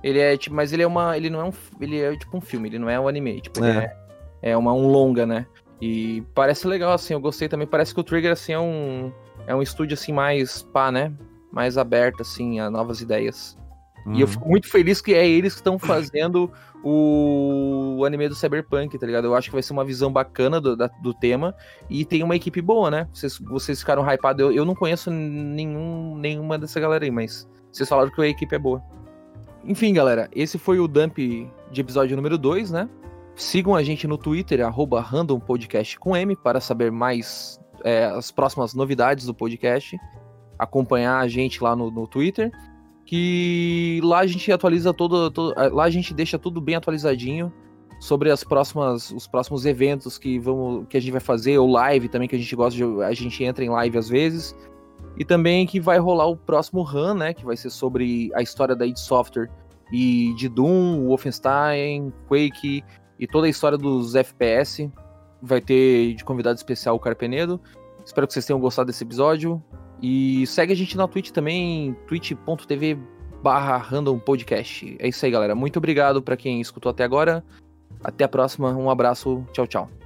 Ele é tipo, mas ele é uma, ele não é um, ele é tipo um filme, ele não é um anime, tipo, É. é, é uma um longa, né? E parece legal assim, eu gostei também. Parece que o Trigger assim é um é um estúdio assim mais pá, né? Mais aberto assim a novas ideias. E eu Uhum. fico muito feliz que é eles que estão fazendo o, o anime do Cyberpunk, tá ligado? Eu acho que vai ser uma visão bacana do, da- do tema e tem uma equipe boa, né? Vocês, vocês ficaram hypados. Eu, eu não conheço nenhum, nenhuma dessa galera aí, mas vocês falaram que a equipe é boa. Enfim, galera, esse foi o dump de episódio número 2, né? Sigam a gente no Twitter, randompodcast com M, para saber mais é, as próximas novidades do podcast. Acompanhar a gente lá no, no Twitter. Que lá a gente atualiza todo, todo- Lá a gente deixa tudo bem atualizadinho sobre as próximas, os próximos eventos que, vamos, que a gente vai fazer, ou live também, que a gente gosta de. A gente entra em live às vezes. E também que vai rolar o próximo run, né? Que vai ser sobre a história da id Software e de Doom, Wolfenstein, Quake e toda a história dos FPS. Vai ter de convidado especial o Carpenedo. Espero que vocês tenham gostado desse episódio. E segue a gente na Twitch também, twitch.tv barra random podcast. É isso aí, galera. Muito obrigado para quem escutou até agora. Até a próxima. Um abraço. Tchau, tchau.